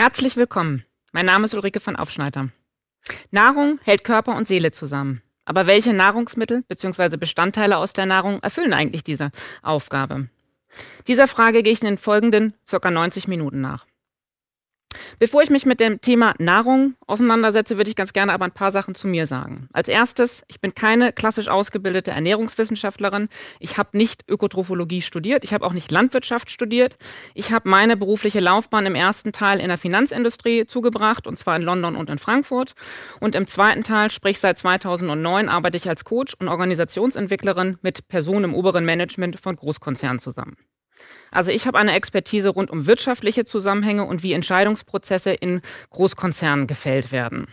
Herzlich willkommen. Mein Name ist Ulrike von Aufschneider. Nahrung hält Körper und Seele zusammen. Aber welche Nahrungsmittel bzw. Bestandteile aus der Nahrung erfüllen eigentlich diese Aufgabe? Dieser Frage gehe ich in den folgenden ca. 90 Minuten nach. Bevor ich mich mit dem Thema Nahrung auseinandersetze, würde ich ganz gerne aber ein paar Sachen zu mir sagen. Als erstes, ich bin keine klassisch ausgebildete Ernährungswissenschaftlerin. Ich habe nicht Ökotrophologie studiert. Ich habe auch nicht Landwirtschaft studiert. Ich habe meine berufliche Laufbahn im ersten Teil in der Finanzindustrie zugebracht, und zwar in London und in Frankfurt. Und im zweiten Teil, sprich seit 2009, arbeite ich als Coach und Organisationsentwicklerin mit Personen im oberen Management von Großkonzernen zusammen. Also ich habe eine Expertise rund um wirtschaftliche Zusammenhänge und wie Entscheidungsprozesse in Großkonzernen gefällt werden.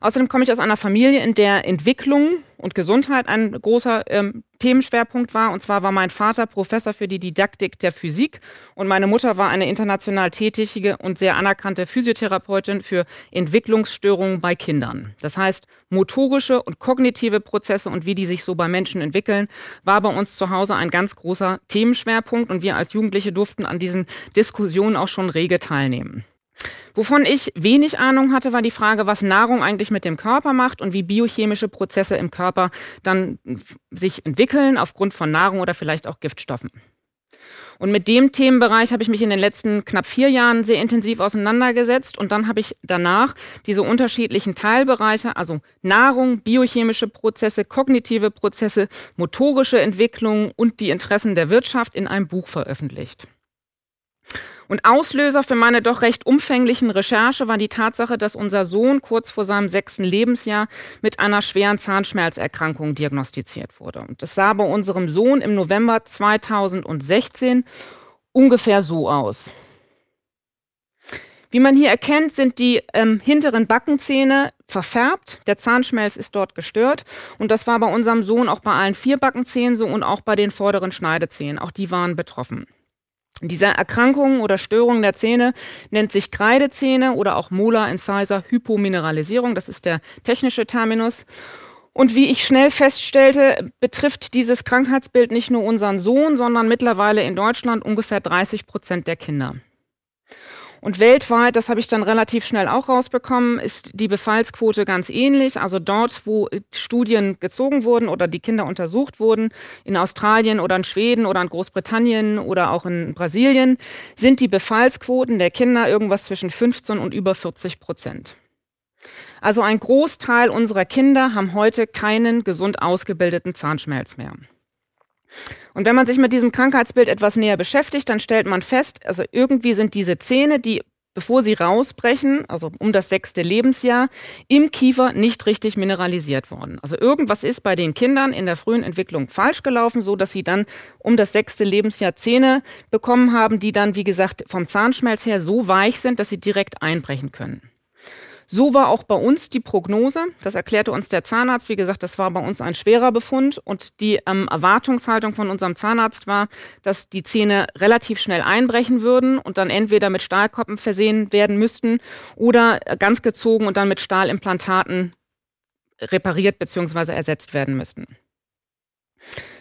Außerdem komme ich aus einer Familie, in der Entwicklung und Gesundheit ein großer ähm, Themenschwerpunkt war. Und zwar war mein Vater Professor für die Didaktik der Physik und meine Mutter war eine international tätige und sehr anerkannte Physiotherapeutin für Entwicklungsstörungen bei Kindern. Das heißt, motorische und kognitive Prozesse und wie die sich so bei Menschen entwickeln, war bei uns zu Hause ein ganz großer Themenschwerpunkt und wir als Jugendliche durften an diesen Diskussionen auch schon rege teilnehmen. Wovon ich wenig Ahnung hatte, war die Frage, was Nahrung eigentlich mit dem Körper macht und wie biochemische Prozesse im Körper dann sich entwickeln aufgrund von Nahrung oder vielleicht auch Giftstoffen. Und mit dem Themenbereich habe ich mich in den letzten knapp vier Jahren sehr intensiv auseinandergesetzt. Und dann habe ich danach diese unterschiedlichen Teilbereiche, also Nahrung, biochemische Prozesse, kognitive Prozesse, motorische Entwicklung und die Interessen der Wirtschaft in einem Buch veröffentlicht. Und Auslöser für meine doch recht umfänglichen Recherche war die Tatsache, dass unser Sohn kurz vor seinem sechsten Lebensjahr mit einer schweren Zahnschmerzerkrankung diagnostiziert wurde. Und das sah bei unserem Sohn im November 2016 ungefähr so aus. Wie man hier erkennt, sind die ähm, hinteren Backenzähne verfärbt. Der Zahnschmelz ist dort gestört. Und das war bei unserem Sohn auch bei allen vier Backenzähnen so und auch bei den vorderen Schneidezähnen. Auch die waren betroffen. Diese Erkrankung oder Störung der Zähne nennt sich Kreidezähne oder auch Molar Incisor Hypomineralisierung. Das ist der technische Terminus. Und wie ich schnell feststellte, betrifft dieses Krankheitsbild nicht nur unseren Sohn, sondern mittlerweile in Deutschland ungefähr 30 Prozent der Kinder. Und weltweit, das habe ich dann relativ schnell auch rausbekommen, ist die Befallsquote ganz ähnlich. Also dort, wo Studien gezogen wurden oder die Kinder untersucht wurden, in Australien oder in Schweden oder in Großbritannien oder auch in Brasilien, sind die Befallsquoten der Kinder irgendwas zwischen 15 und über 40 Prozent. Also ein Großteil unserer Kinder haben heute keinen gesund ausgebildeten Zahnschmelz mehr. Und wenn man sich mit diesem Krankheitsbild etwas näher beschäftigt, dann stellt man fest, also irgendwie sind diese Zähne, die bevor sie rausbrechen, also um das sechste Lebensjahr, im Kiefer nicht richtig mineralisiert worden. Also irgendwas ist bei den Kindern in der frühen Entwicklung falsch gelaufen, so dass sie dann um das sechste Lebensjahr Zähne bekommen haben, die dann, wie gesagt, vom Zahnschmelz her so weich sind, dass sie direkt einbrechen können. So war auch bei uns die Prognose. Das erklärte uns der Zahnarzt. Wie gesagt, das war bei uns ein schwerer Befund. Und die ähm, Erwartungshaltung von unserem Zahnarzt war, dass die Zähne relativ schnell einbrechen würden und dann entweder mit Stahlkoppen versehen werden müssten oder ganz gezogen und dann mit Stahlimplantaten repariert bzw. ersetzt werden müssten.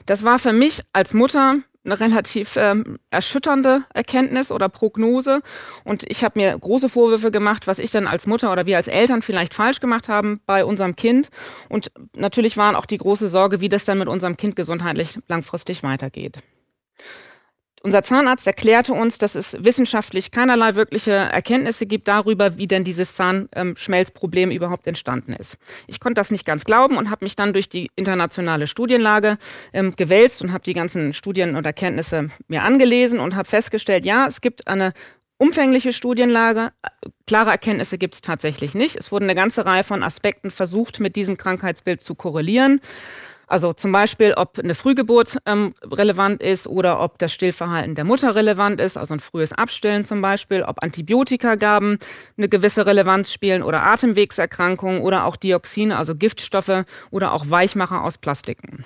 Das war für mich als Mutter eine relativ ähm, erschütternde Erkenntnis oder Prognose. Und ich habe mir große Vorwürfe gemacht, was ich dann als Mutter oder wir als Eltern vielleicht falsch gemacht haben bei unserem Kind. Und natürlich waren auch die große Sorge, wie das dann mit unserem Kind gesundheitlich langfristig weitergeht. Unser Zahnarzt erklärte uns, dass es wissenschaftlich keinerlei wirkliche Erkenntnisse gibt darüber, wie denn dieses Zahnschmelzproblem überhaupt entstanden ist. Ich konnte das nicht ganz glauben und habe mich dann durch die internationale Studienlage ähm, gewälzt und habe die ganzen Studien und Erkenntnisse mir angelesen und habe festgestellt, ja, es gibt eine umfängliche Studienlage. Klare Erkenntnisse gibt es tatsächlich nicht. Es wurden eine ganze Reihe von Aspekten versucht, mit diesem Krankheitsbild zu korrelieren. Also zum Beispiel, ob eine Frühgeburt ähm, relevant ist oder ob das Stillverhalten der Mutter relevant ist, also ein frühes Abstillen zum Beispiel, ob Antibiotikagaben eine gewisse Relevanz spielen oder Atemwegserkrankungen oder auch Dioxine, also Giftstoffe oder auch Weichmacher aus Plastiken.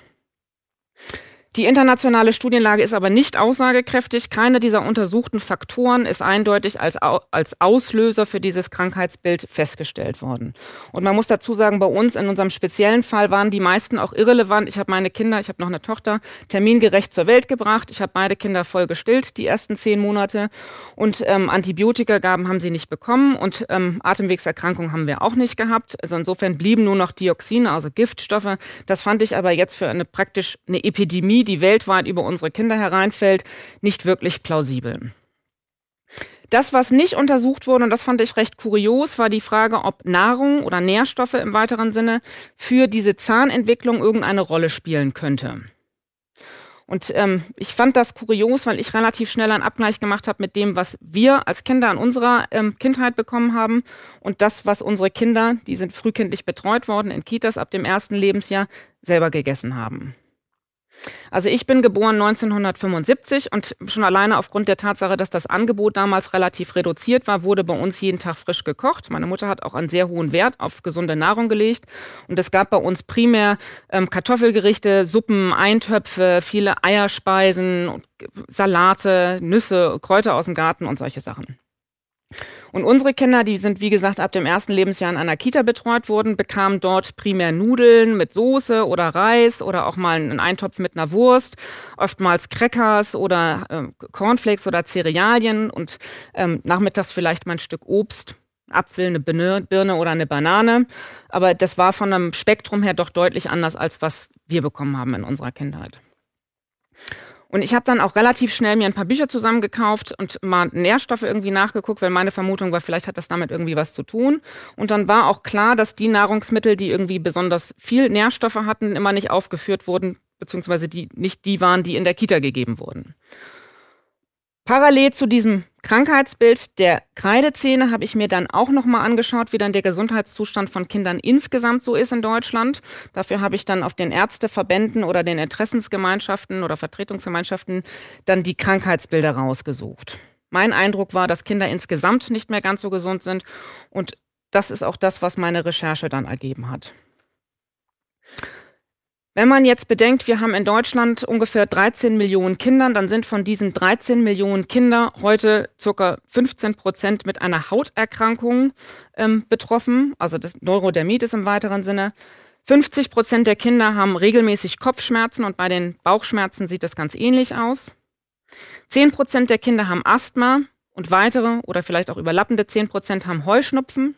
Die internationale Studienlage ist aber nicht aussagekräftig. Keiner dieser untersuchten Faktoren ist eindeutig als, als Auslöser für dieses Krankheitsbild festgestellt worden. Und man muss dazu sagen, bei uns in unserem speziellen Fall waren die meisten auch irrelevant. Ich habe meine Kinder, ich habe noch eine Tochter, termingerecht zur Welt gebracht. Ich habe beide Kinder voll gestillt, die ersten zehn Monate. Und ähm, Antibiotikagaben haben sie nicht bekommen und ähm, Atemwegserkrankungen haben wir auch nicht gehabt. Also insofern blieben nur noch Dioxine, also Giftstoffe. Das fand ich aber jetzt für eine praktisch eine Epidemie die weltweit über unsere Kinder hereinfällt, nicht wirklich plausibel. Das, was nicht untersucht wurde, und das fand ich recht kurios, war die Frage, ob Nahrung oder Nährstoffe im weiteren Sinne für diese Zahnentwicklung irgendeine Rolle spielen könnte. Und ähm, ich fand das kurios, weil ich relativ schnell einen Abgleich gemacht habe mit dem, was wir als Kinder in unserer ähm, Kindheit bekommen haben und das, was unsere Kinder, die sind frühkindlich betreut worden in Kitas ab dem ersten Lebensjahr, selber gegessen haben. Also ich bin geboren 1975 und schon alleine aufgrund der Tatsache, dass das Angebot damals relativ reduziert war, wurde bei uns jeden Tag frisch gekocht. Meine Mutter hat auch einen sehr hohen Wert auf gesunde Nahrung gelegt und es gab bei uns primär ähm, Kartoffelgerichte, Suppen, Eintöpfe, viele Eierspeisen, Salate, Nüsse, Kräuter aus dem Garten und solche Sachen. Und unsere Kinder, die sind wie gesagt ab dem ersten Lebensjahr in einer Kita betreut worden, bekamen dort primär Nudeln mit Soße oder Reis oder auch mal einen Eintopf mit einer Wurst, oftmals Crackers oder äh, Cornflakes oder Cerealien und ähm, nachmittags vielleicht mal ein Stück Obst. Apfel, eine Birne oder eine Banane. Aber das war von einem Spektrum her doch deutlich anders, als was wir bekommen haben in unserer Kindheit. Und ich habe dann auch relativ schnell mir ein paar Bücher zusammengekauft und mal Nährstoffe irgendwie nachgeguckt, weil meine Vermutung war, vielleicht hat das damit irgendwie was zu tun. Und dann war auch klar, dass die Nahrungsmittel, die irgendwie besonders viel Nährstoffe hatten, immer nicht aufgeführt wurden, beziehungsweise die nicht die waren, die in der Kita gegeben wurden. Parallel zu diesem Krankheitsbild der Kreidezähne habe ich mir dann auch nochmal angeschaut, wie dann der Gesundheitszustand von Kindern insgesamt so ist in Deutschland. Dafür habe ich dann auf den Ärzteverbänden oder den Interessensgemeinschaften oder Vertretungsgemeinschaften dann die Krankheitsbilder rausgesucht. Mein Eindruck war, dass Kinder insgesamt nicht mehr ganz so gesund sind und das ist auch das, was meine Recherche dann ergeben hat. Wenn man jetzt bedenkt, wir haben in Deutschland ungefähr 13 Millionen Kinder, dann sind von diesen 13 Millionen Kinder heute circa 15 Prozent mit einer Hauterkrankung ähm, betroffen, also das Neurodermitis im weiteren Sinne. 50 Prozent der Kinder haben regelmäßig Kopfschmerzen und bei den Bauchschmerzen sieht das ganz ähnlich aus. 10 Prozent der Kinder haben Asthma und weitere oder vielleicht auch überlappende 10 Prozent haben Heuschnupfen.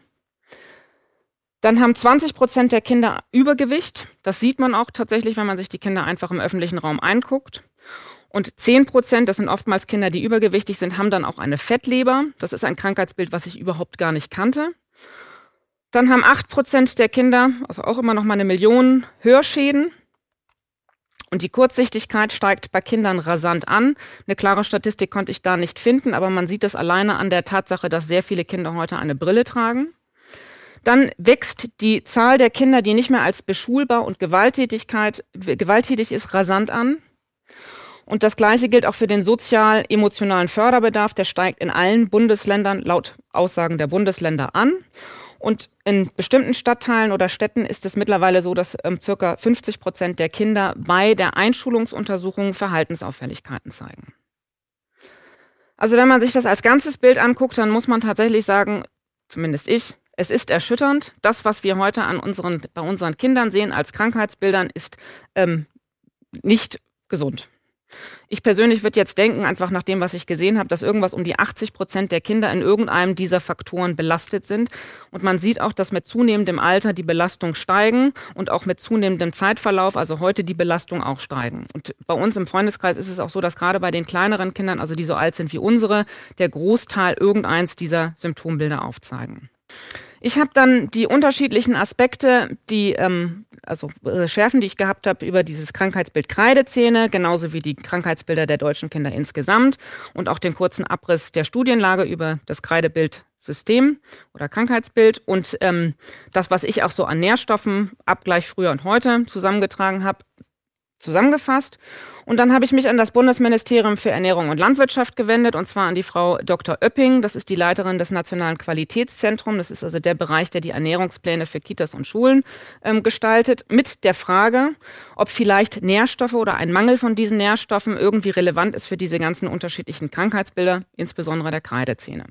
Dann haben 20 Prozent der Kinder Übergewicht. Das sieht man auch tatsächlich, wenn man sich die Kinder einfach im öffentlichen Raum einguckt. Und 10 Prozent, das sind oftmals Kinder, die übergewichtig sind, haben dann auch eine Fettleber. Das ist ein Krankheitsbild, was ich überhaupt gar nicht kannte. Dann haben 8 Prozent der Kinder, also auch immer noch mal eine Million, Hörschäden. Und die Kurzsichtigkeit steigt bei Kindern rasant an. Eine klare Statistik konnte ich da nicht finden, aber man sieht es alleine an der Tatsache, dass sehr viele Kinder heute eine Brille tragen. Dann wächst die Zahl der Kinder, die nicht mehr als beschulbar und Gewalttätigkeit, gewalttätig ist, rasant an. Und das Gleiche gilt auch für den sozial-emotionalen Förderbedarf. Der steigt in allen Bundesländern laut Aussagen der Bundesländer an. Und in bestimmten Stadtteilen oder Städten ist es mittlerweile so, dass ähm, circa 50 Prozent der Kinder bei der Einschulungsuntersuchung Verhaltensauffälligkeiten zeigen. Also wenn man sich das als ganzes Bild anguckt, dann muss man tatsächlich sagen, zumindest ich, es ist erschütternd. Das, was wir heute an unseren, bei unseren Kindern sehen als Krankheitsbildern, ist ähm, nicht gesund. Ich persönlich würde jetzt denken, einfach nach dem, was ich gesehen habe, dass irgendwas um die 80 Prozent der Kinder in irgendeinem dieser Faktoren belastet sind. Und man sieht auch, dass mit zunehmendem Alter die Belastung steigen und auch mit zunehmendem Zeitverlauf, also heute die Belastung auch steigen. Und bei uns im Freundeskreis ist es auch so, dass gerade bei den kleineren Kindern, also die so alt sind wie unsere, der Großteil irgendeins dieser Symptombilder aufzeigen. Ich habe dann die unterschiedlichen Aspekte, die ähm, also Recherchen, die ich gehabt habe über dieses Krankheitsbild Kreidezähne, genauso wie die Krankheitsbilder der deutschen Kinder insgesamt und auch den kurzen Abriss der Studienlage über das Kreidebildsystem oder Krankheitsbild und ähm, das, was ich auch so an Nährstoffen, Abgleich früher und heute zusammengetragen habe, zusammengefasst. Und dann habe ich mich an das Bundesministerium für Ernährung und Landwirtschaft gewendet, und zwar an die Frau Dr. Oepping. Das ist die Leiterin des Nationalen Qualitätszentrums. Das ist also der Bereich, der die Ernährungspläne für Kitas und Schulen ähm, gestaltet, mit der Frage, ob vielleicht Nährstoffe oder ein Mangel von diesen Nährstoffen irgendwie relevant ist für diese ganzen unterschiedlichen Krankheitsbilder, insbesondere der Kreidezähne.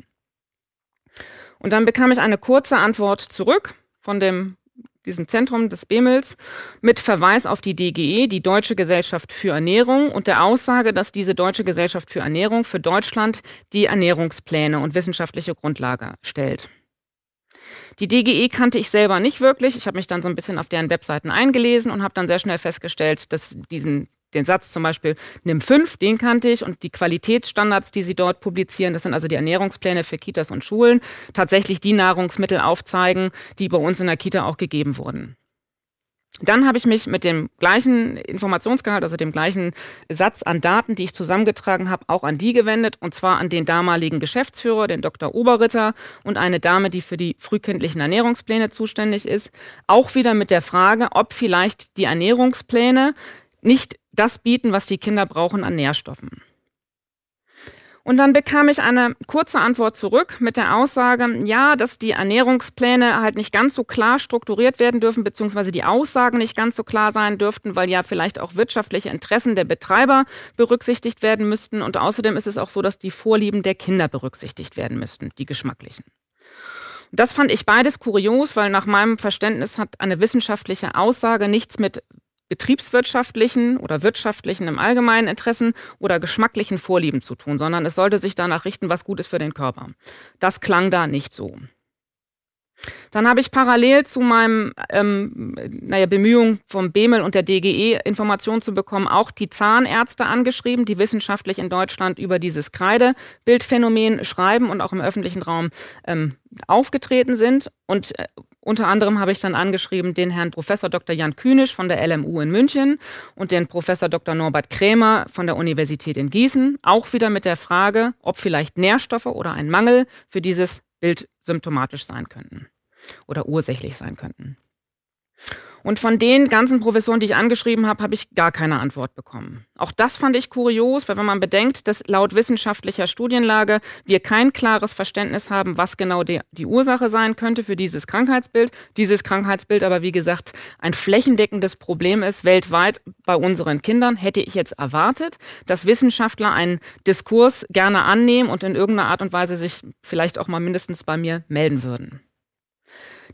Und dann bekam ich eine kurze Antwort zurück von dem diesem Zentrum des Bemels, mit Verweis auf die DGE, die Deutsche Gesellschaft für Ernährung, und der Aussage, dass diese Deutsche Gesellschaft für Ernährung für Deutschland die Ernährungspläne und wissenschaftliche Grundlage stellt. Die DGE kannte ich selber nicht wirklich. Ich habe mich dann so ein bisschen auf deren Webseiten eingelesen und habe dann sehr schnell festgestellt, dass diesen den Satz zum Beispiel nimm fünf, den kannte ich und die Qualitätsstandards, die sie dort publizieren, das sind also die Ernährungspläne für Kitas und Schulen, tatsächlich die Nahrungsmittel aufzeigen, die bei uns in der Kita auch gegeben wurden. Dann habe ich mich mit dem gleichen Informationsgehalt, also dem gleichen Satz an Daten, die ich zusammengetragen habe, auch an die gewendet, und zwar an den damaligen Geschäftsführer, den Dr. Oberritter und eine Dame, die für die frühkindlichen Ernährungspläne zuständig ist. Auch wieder mit der Frage, ob vielleicht die Ernährungspläne nicht das bieten, was die Kinder brauchen an Nährstoffen. Und dann bekam ich eine kurze Antwort zurück mit der Aussage, ja, dass die Ernährungspläne halt nicht ganz so klar strukturiert werden dürfen, beziehungsweise die Aussagen nicht ganz so klar sein dürften, weil ja vielleicht auch wirtschaftliche Interessen der Betreiber berücksichtigt werden müssten. Und außerdem ist es auch so, dass die Vorlieben der Kinder berücksichtigt werden müssten, die geschmacklichen. Das fand ich beides kurios, weil nach meinem Verständnis hat eine wissenschaftliche Aussage nichts mit betriebswirtschaftlichen oder wirtschaftlichen im allgemeinen Interessen oder geschmacklichen Vorlieben zu tun, sondern es sollte sich danach richten, was gut ist für den Körper. Das klang da nicht so. Dann habe ich parallel zu meinem ähm, naja, Bemühungen vom BEMEL und der DGE Informationen zu bekommen, auch die Zahnärzte angeschrieben, die wissenschaftlich in Deutschland über dieses Kreidebildphänomen schreiben und auch im öffentlichen Raum ähm, aufgetreten sind. Und äh, unter anderem habe ich dann angeschrieben den Herrn Professor Dr. Jan Kühnisch von der LMU in München und den Professor Dr. Norbert Krämer von der Universität in Gießen, auch wieder mit der Frage, ob vielleicht Nährstoffe oder ein Mangel für dieses Bild symptomatisch sein könnten oder ursächlich sein könnten. Und von den ganzen Professoren, die ich angeschrieben habe, habe ich gar keine Antwort bekommen. Auch das fand ich kurios, weil wenn man bedenkt, dass laut wissenschaftlicher Studienlage wir kein klares Verständnis haben, was genau die, die Ursache sein könnte für dieses Krankheitsbild, dieses Krankheitsbild aber wie gesagt ein flächendeckendes Problem ist weltweit bei unseren Kindern, hätte ich jetzt erwartet, dass Wissenschaftler einen Diskurs gerne annehmen und in irgendeiner Art und Weise sich vielleicht auch mal mindestens bei mir melden würden.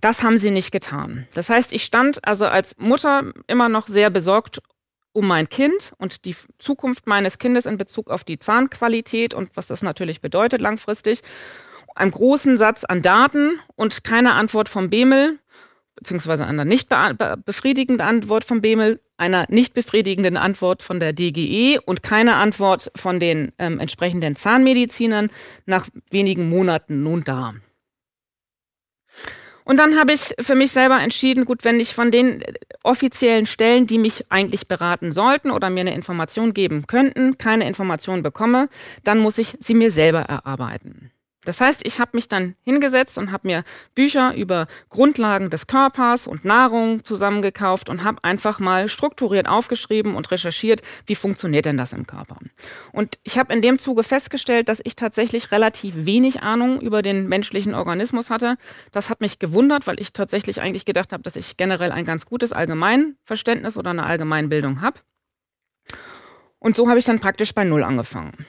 Das haben sie nicht getan. Das heißt, ich stand also als Mutter immer noch sehr besorgt um mein Kind und die Zukunft meines Kindes in Bezug auf die Zahnqualität und was das natürlich bedeutet langfristig. Einem großen Satz an Daten und keine Antwort vom Bemel, beziehungsweise einer nicht befriedigenden Antwort vom Bemel, einer nicht befriedigenden Antwort von der DGE und keine Antwort von den ähm, entsprechenden Zahnmedizinern nach wenigen Monaten nun da. Und dann habe ich für mich selber entschieden, gut, wenn ich von den offiziellen Stellen, die mich eigentlich beraten sollten oder mir eine Information geben könnten, keine Information bekomme, dann muss ich sie mir selber erarbeiten. Das heißt, ich habe mich dann hingesetzt und habe mir Bücher über Grundlagen des Körpers und Nahrung zusammengekauft und habe einfach mal strukturiert aufgeschrieben und recherchiert, wie funktioniert denn das im Körper. Und ich habe in dem Zuge festgestellt, dass ich tatsächlich relativ wenig Ahnung über den menschlichen Organismus hatte. Das hat mich gewundert, weil ich tatsächlich eigentlich gedacht habe, dass ich generell ein ganz gutes Allgemeinverständnis oder eine Allgemeinbildung habe. Und so habe ich dann praktisch bei Null angefangen.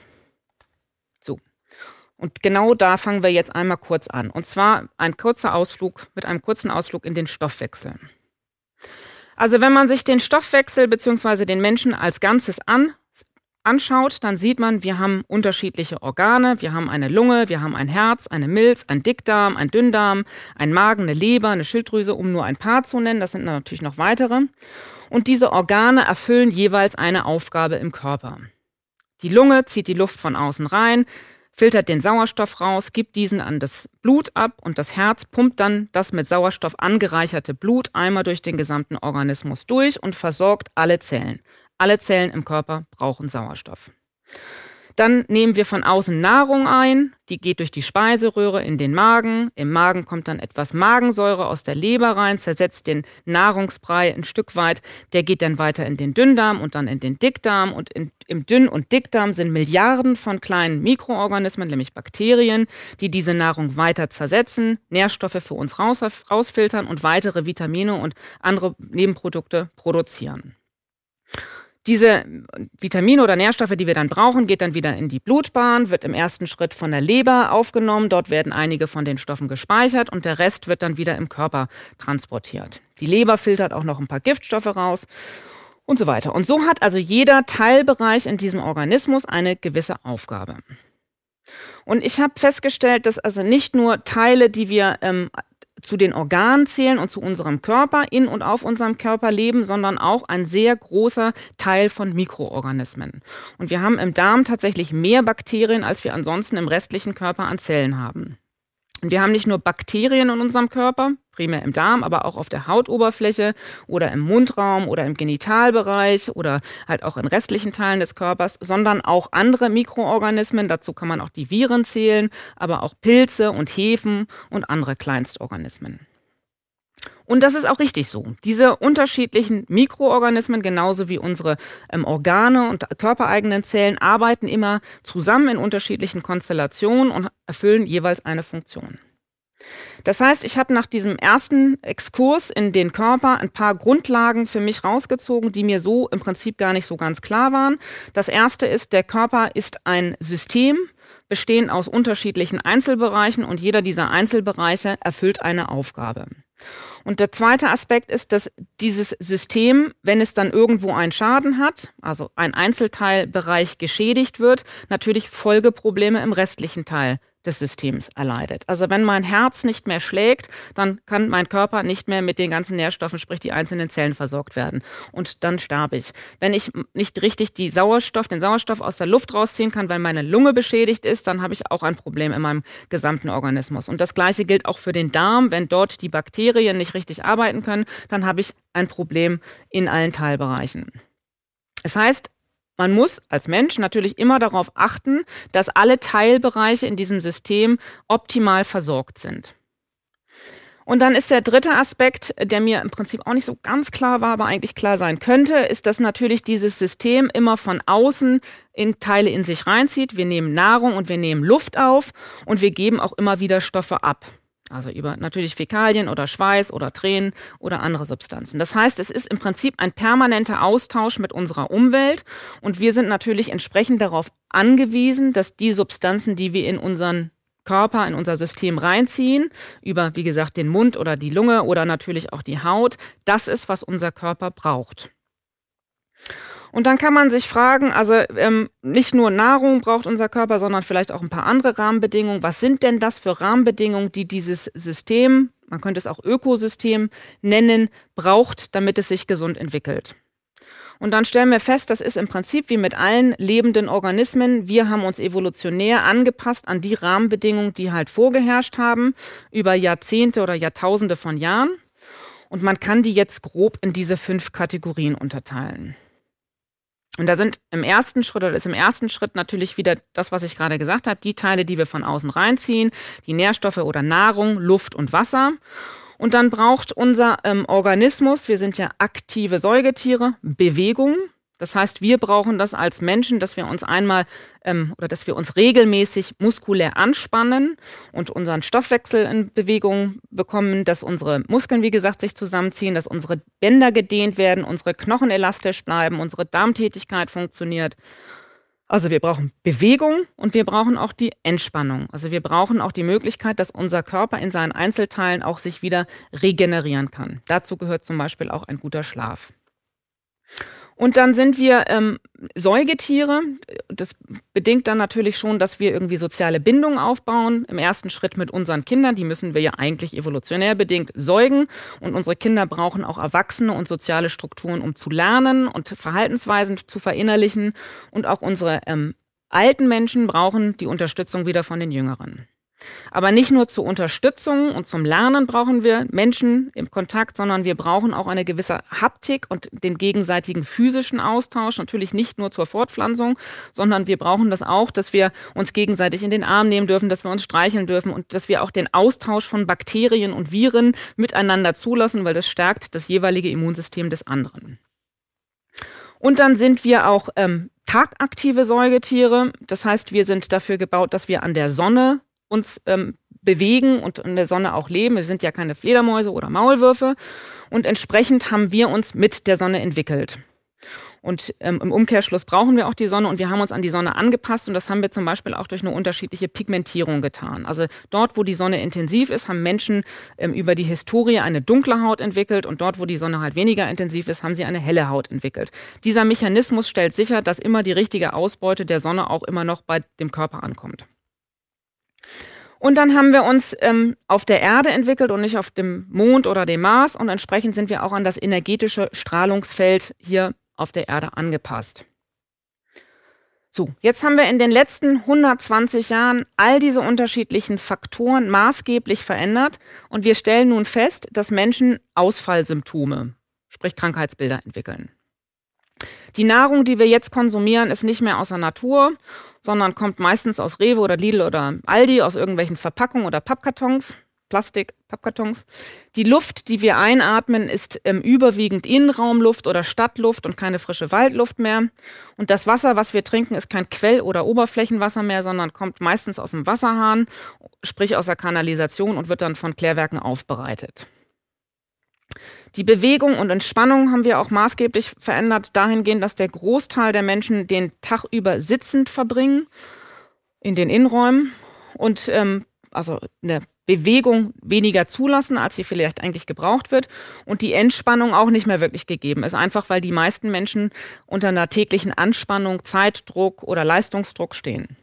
Und genau da fangen wir jetzt einmal kurz an. Und zwar ein kurzer Ausflug mit einem kurzen Ausflug in den Stoffwechsel. Also wenn man sich den Stoffwechsel bzw. den Menschen als Ganzes an, anschaut, dann sieht man, wir haben unterschiedliche Organe. Wir haben eine Lunge, wir haben ein Herz, eine Milz, ein Dickdarm, ein Dünndarm, ein Magen, eine Leber, eine Schilddrüse, um nur ein paar zu nennen. Das sind natürlich noch weitere. Und diese Organe erfüllen jeweils eine Aufgabe im Körper. Die Lunge zieht die Luft von außen rein, filtert den Sauerstoff raus, gibt diesen an das Blut ab und das Herz pumpt dann das mit Sauerstoff angereicherte Blut einmal durch den gesamten Organismus durch und versorgt alle Zellen. Alle Zellen im Körper brauchen Sauerstoff. Dann nehmen wir von außen Nahrung ein, die geht durch die Speiseröhre in den Magen. Im Magen kommt dann etwas Magensäure aus der Leber rein, zersetzt den Nahrungsbrei ein Stück weit. Der geht dann weiter in den Dünndarm und dann in den Dickdarm. Und in, im Dünn- und Dickdarm sind Milliarden von kleinen Mikroorganismen, nämlich Bakterien, die diese Nahrung weiter zersetzen, Nährstoffe für uns raus, rausfiltern und weitere Vitamine und andere Nebenprodukte produzieren. Diese Vitamine oder Nährstoffe, die wir dann brauchen, geht dann wieder in die Blutbahn, wird im ersten Schritt von der Leber aufgenommen. Dort werden einige von den Stoffen gespeichert und der Rest wird dann wieder im Körper transportiert. Die Leber filtert auch noch ein paar Giftstoffe raus und so weiter. Und so hat also jeder Teilbereich in diesem Organismus eine gewisse Aufgabe. Und ich habe festgestellt, dass also nicht nur Teile, die wir ähm, zu den Organen zählen und zu unserem Körper, in und auf unserem Körper leben, sondern auch ein sehr großer Teil von Mikroorganismen. Und wir haben im Darm tatsächlich mehr Bakterien, als wir ansonsten im restlichen Körper an Zellen haben. Und wir haben nicht nur Bakterien in unserem Körper, primär im Darm, aber auch auf der Hautoberfläche oder im Mundraum oder im Genitalbereich oder halt auch in restlichen Teilen des Körpers, sondern auch andere Mikroorganismen. Dazu kann man auch die Viren zählen, aber auch Pilze und Hefen und andere Kleinstorganismen. Und das ist auch richtig so. Diese unterschiedlichen Mikroorganismen, genauso wie unsere ähm, Organe und körpereigenen Zellen, arbeiten immer zusammen in unterschiedlichen Konstellationen und erfüllen jeweils eine Funktion. Das heißt, ich habe nach diesem ersten Exkurs in den Körper ein paar Grundlagen für mich rausgezogen, die mir so im Prinzip gar nicht so ganz klar waren. Das erste ist, der Körper ist ein System, bestehen aus unterschiedlichen Einzelbereichen und jeder dieser Einzelbereiche erfüllt eine Aufgabe. Und der zweite Aspekt ist, dass dieses System, wenn es dann irgendwo einen Schaden hat, also ein Einzelteilbereich geschädigt wird, natürlich Folgeprobleme im restlichen Teil des Systems erleidet. Also wenn mein Herz nicht mehr schlägt, dann kann mein Körper nicht mehr mit den ganzen Nährstoffen, sprich die einzelnen Zellen versorgt werden. Und dann sterbe ich. Wenn ich nicht richtig die Sauerstoff, den Sauerstoff aus der Luft rausziehen kann, weil meine Lunge beschädigt ist, dann habe ich auch ein Problem in meinem gesamten Organismus. Und das Gleiche gilt auch für den Darm. Wenn dort die Bakterien nicht richtig arbeiten können, dann habe ich ein Problem in allen Teilbereichen. Es heißt, man muss als Mensch natürlich immer darauf achten, dass alle Teilbereiche in diesem System optimal versorgt sind. Und dann ist der dritte Aspekt, der mir im Prinzip auch nicht so ganz klar war, aber eigentlich klar sein könnte, ist, dass natürlich dieses System immer von außen in Teile in sich reinzieht. Wir nehmen Nahrung und wir nehmen Luft auf und wir geben auch immer wieder Stoffe ab. Also über natürlich Fäkalien oder Schweiß oder Tränen oder andere Substanzen. Das heißt, es ist im Prinzip ein permanenter Austausch mit unserer Umwelt und wir sind natürlich entsprechend darauf angewiesen, dass die Substanzen, die wir in unseren Körper, in unser System reinziehen, über, wie gesagt, den Mund oder die Lunge oder natürlich auch die Haut, das ist, was unser Körper braucht. Und dann kann man sich fragen, also ähm, nicht nur Nahrung braucht unser Körper, sondern vielleicht auch ein paar andere Rahmenbedingungen. Was sind denn das für Rahmenbedingungen, die dieses System, man könnte es auch Ökosystem nennen, braucht, damit es sich gesund entwickelt? Und dann stellen wir fest, das ist im Prinzip wie mit allen lebenden Organismen. Wir haben uns evolutionär angepasst an die Rahmenbedingungen, die halt vorgeherrscht haben, über Jahrzehnte oder Jahrtausende von Jahren. Und man kann die jetzt grob in diese fünf Kategorien unterteilen. Und da sind im ersten Schritt oder ist im ersten Schritt natürlich wieder das, was ich gerade gesagt habe, die Teile, die wir von außen reinziehen, die Nährstoffe oder Nahrung, Luft und Wasser. Und dann braucht unser ähm, Organismus, wir sind ja aktive Säugetiere, Bewegung. Das heißt, wir brauchen das als Menschen, dass wir uns einmal ähm, oder dass wir uns regelmäßig muskulär anspannen und unseren Stoffwechsel in Bewegung bekommen, dass unsere Muskeln, wie gesagt, sich zusammenziehen, dass unsere Bänder gedehnt werden, unsere Knochen elastisch bleiben, unsere Darmtätigkeit funktioniert. Also wir brauchen Bewegung und wir brauchen auch die Entspannung. Also wir brauchen auch die Möglichkeit, dass unser Körper in seinen Einzelteilen auch sich wieder regenerieren kann. Dazu gehört zum Beispiel auch ein guter Schlaf. Und dann sind wir ähm, Säugetiere. Das bedingt dann natürlich schon, dass wir irgendwie soziale Bindungen aufbauen. Im ersten Schritt mit unseren Kindern. Die müssen wir ja eigentlich evolutionär bedingt säugen. Und unsere Kinder brauchen auch Erwachsene und soziale Strukturen, um zu lernen und Verhaltensweisen zu verinnerlichen. Und auch unsere ähm, alten Menschen brauchen die Unterstützung wieder von den Jüngeren. Aber nicht nur zur Unterstützung und zum Lernen brauchen wir Menschen im Kontakt, sondern wir brauchen auch eine gewisse Haptik und den gegenseitigen physischen Austausch. Natürlich nicht nur zur Fortpflanzung, sondern wir brauchen das auch, dass wir uns gegenseitig in den Arm nehmen dürfen, dass wir uns streicheln dürfen und dass wir auch den Austausch von Bakterien und Viren miteinander zulassen, weil das stärkt das jeweilige Immunsystem des anderen. Und dann sind wir auch ähm, tagaktive Säugetiere. Das heißt, wir sind dafür gebaut, dass wir an der Sonne uns ähm, bewegen und in der Sonne auch leben. Wir sind ja keine Fledermäuse oder Maulwürfe. Und entsprechend haben wir uns mit der Sonne entwickelt. Und ähm, im Umkehrschluss brauchen wir auch die Sonne und wir haben uns an die Sonne angepasst und das haben wir zum Beispiel auch durch eine unterschiedliche Pigmentierung getan. Also dort, wo die Sonne intensiv ist, haben Menschen ähm, über die Historie eine dunkle Haut entwickelt und dort, wo die Sonne halt weniger intensiv ist, haben sie eine helle Haut entwickelt. Dieser Mechanismus stellt sicher, dass immer die richtige Ausbeute der Sonne auch immer noch bei dem Körper ankommt. Und dann haben wir uns ähm, auf der Erde entwickelt und nicht auf dem Mond oder dem Mars. Und entsprechend sind wir auch an das energetische Strahlungsfeld hier auf der Erde angepasst. So, jetzt haben wir in den letzten 120 Jahren all diese unterschiedlichen Faktoren maßgeblich verändert und wir stellen nun fest, dass Menschen Ausfallsymptome, sprich Krankheitsbilder entwickeln. Die Nahrung, die wir jetzt konsumieren, ist nicht mehr aus der Natur, sondern kommt meistens aus Rewe oder Lidl oder Aldi, aus irgendwelchen Verpackungen oder Pappkartons, Plastik, Pappkartons. Die Luft, die wir einatmen, ist ähm, überwiegend Innenraumluft oder Stadtluft und keine frische Waldluft mehr. Und das Wasser, was wir trinken, ist kein Quell- oder Oberflächenwasser mehr, sondern kommt meistens aus dem Wasserhahn, sprich aus der Kanalisation und wird dann von Klärwerken aufbereitet. Die Bewegung und Entspannung haben wir auch maßgeblich verändert, dahingehend, dass der Großteil der Menschen den Tag über sitzend verbringen in den Innenräumen und ähm, also eine Bewegung weniger zulassen, als sie vielleicht eigentlich gebraucht wird und die Entspannung auch nicht mehr wirklich gegeben ist, einfach weil die meisten Menschen unter einer täglichen Anspannung, Zeitdruck oder Leistungsdruck stehen.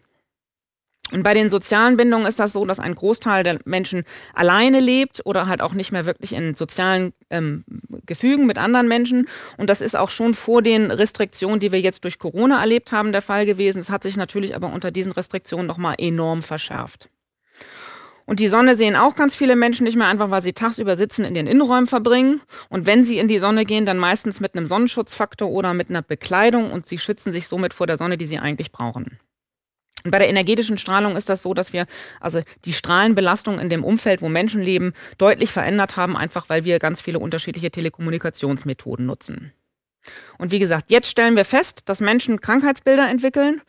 Und bei den sozialen Bindungen ist das so, dass ein Großteil der Menschen alleine lebt oder halt auch nicht mehr wirklich in sozialen ähm, Gefügen mit anderen Menschen. Und das ist auch schon vor den Restriktionen, die wir jetzt durch Corona erlebt haben, der Fall gewesen. Es hat sich natürlich aber unter diesen Restriktionen nochmal enorm verschärft. Und die Sonne sehen auch ganz viele Menschen nicht mehr einfach, weil sie tagsüber sitzen in den Innenräumen verbringen. Und wenn sie in die Sonne gehen, dann meistens mit einem Sonnenschutzfaktor oder mit einer Bekleidung und sie schützen sich somit vor der Sonne, die sie eigentlich brauchen. Bei der energetischen Strahlung ist das so, dass wir also die Strahlenbelastung in dem Umfeld, wo Menschen leben, deutlich verändert haben, einfach weil wir ganz viele unterschiedliche Telekommunikationsmethoden nutzen. Und wie gesagt, jetzt stellen wir fest, dass Menschen Krankheitsbilder entwickeln.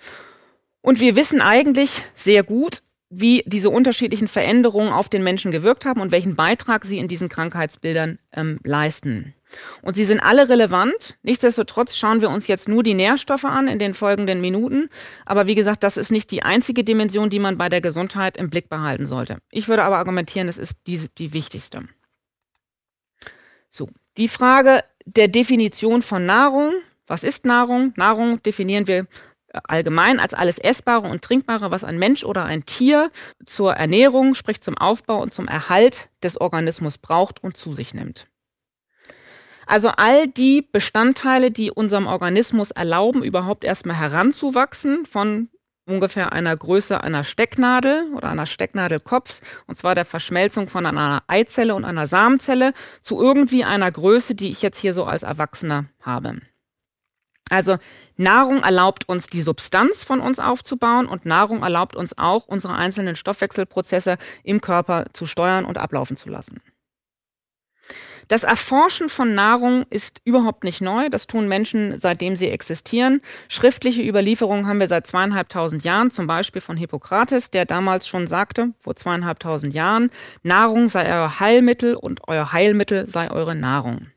Und wir wissen eigentlich sehr gut, wie diese unterschiedlichen Veränderungen auf den Menschen gewirkt haben und welchen Beitrag sie in diesen Krankheitsbildern ähm, leisten. Und sie sind alle relevant. Nichtsdestotrotz schauen wir uns jetzt nur die Nährstoffe an in den folgenden Minuten. Aber wie gesagt, das ist nicht die einzige Dimension, die man bei der Gesundheit im Blick behalten sollte. Ich würde aber argumentieren, es ist die, die wichtigste. So, die Frage der Definition von Nahrung. Was ist Nahrung? Nahrung definieren wir äh, allgemein als alles Essbare und Trinkbare, was ein Mensch oder ein Tier zur Ernährung, sprich zum Aufbau und zum Erhalt des Organismus braucht und zu sich nimmt. Also all die Bestandteile, die unserem Organismus erlauben, überhaupt erstmal heranzuwachsen von ungefähr einer Größe einer Stecknadel oder einer Stecknadelkopfs, und zwar der Verschmelzung von einer Eizelle und einer Samenzelle zu irgendwie einer Größe, die ich jetzt hier so als Erwachsener habe. Also Nahrung erlaubt uns die Substanz von uns aufzubauen und Nahrung erlaubt uns auch, unsere einzelnen Stoffwechselprozesse im Körper zu steuern und ablaufen zu lassen. Das Erforschen von Nahrung ist überhaupt nicht neu. Das tun Menschen, seitdem sie existieren. Schriftliche Überlieferungen haben wir seit zweieinhalbtausend Jahren, zum Beispiel von Hippokrates, der damals schon sagte, vor zweieinhalbtausend Jahren, Nahrung sei euer Heilmittel und euer Heilmittel sei eure Nahrung.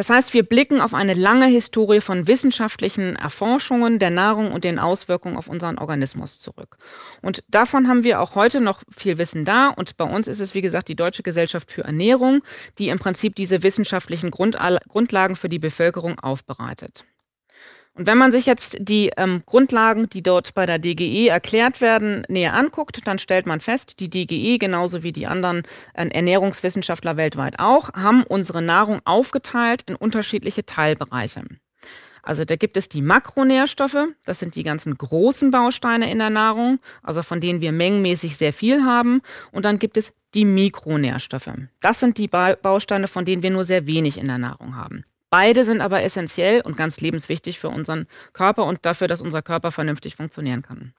Das heißt, wir blicken auf eine lange Historie von wissenschaftlichen Erforschungen der Nahrung und den Auswirkungen auf unseren Organismus zurück. Und davon haben wir auch heute noch viel Wissen da. Und bei uns ist es, wie gesagt, die Deutsche Gesellschaft für Ernährung, die im Prinzip diese wissenschaftlichen Grundlagen für die Bevölkerung aufbereitet. Und wenn man sich jetzt die ähm, Grundlagen, die dort bei der DGE erklärt werden, näher anguckt, dann stellt man fest, die DGE genauso wie die anderen äh, Ernährungswissenschaftler weltweit auch, haben unsere Nahrung aufgeteilt in unterschiedliche Teilbereiche. Also da gibt es die Makronährstoffe, das sind die ganzen großen Bausteine in der Nahrung, also von denen wir mengenmäßig sehr viel haben. Und dann gibt es die Mikronährstoffe. Das sind die Bausteine, von denen wir nur sehr wenig in der Nahrung haben. Beide sind aber essentiell und ganz lebenswichtig für unseren Körper und dafür, dass unser Körper vernünftig funktionieren kann.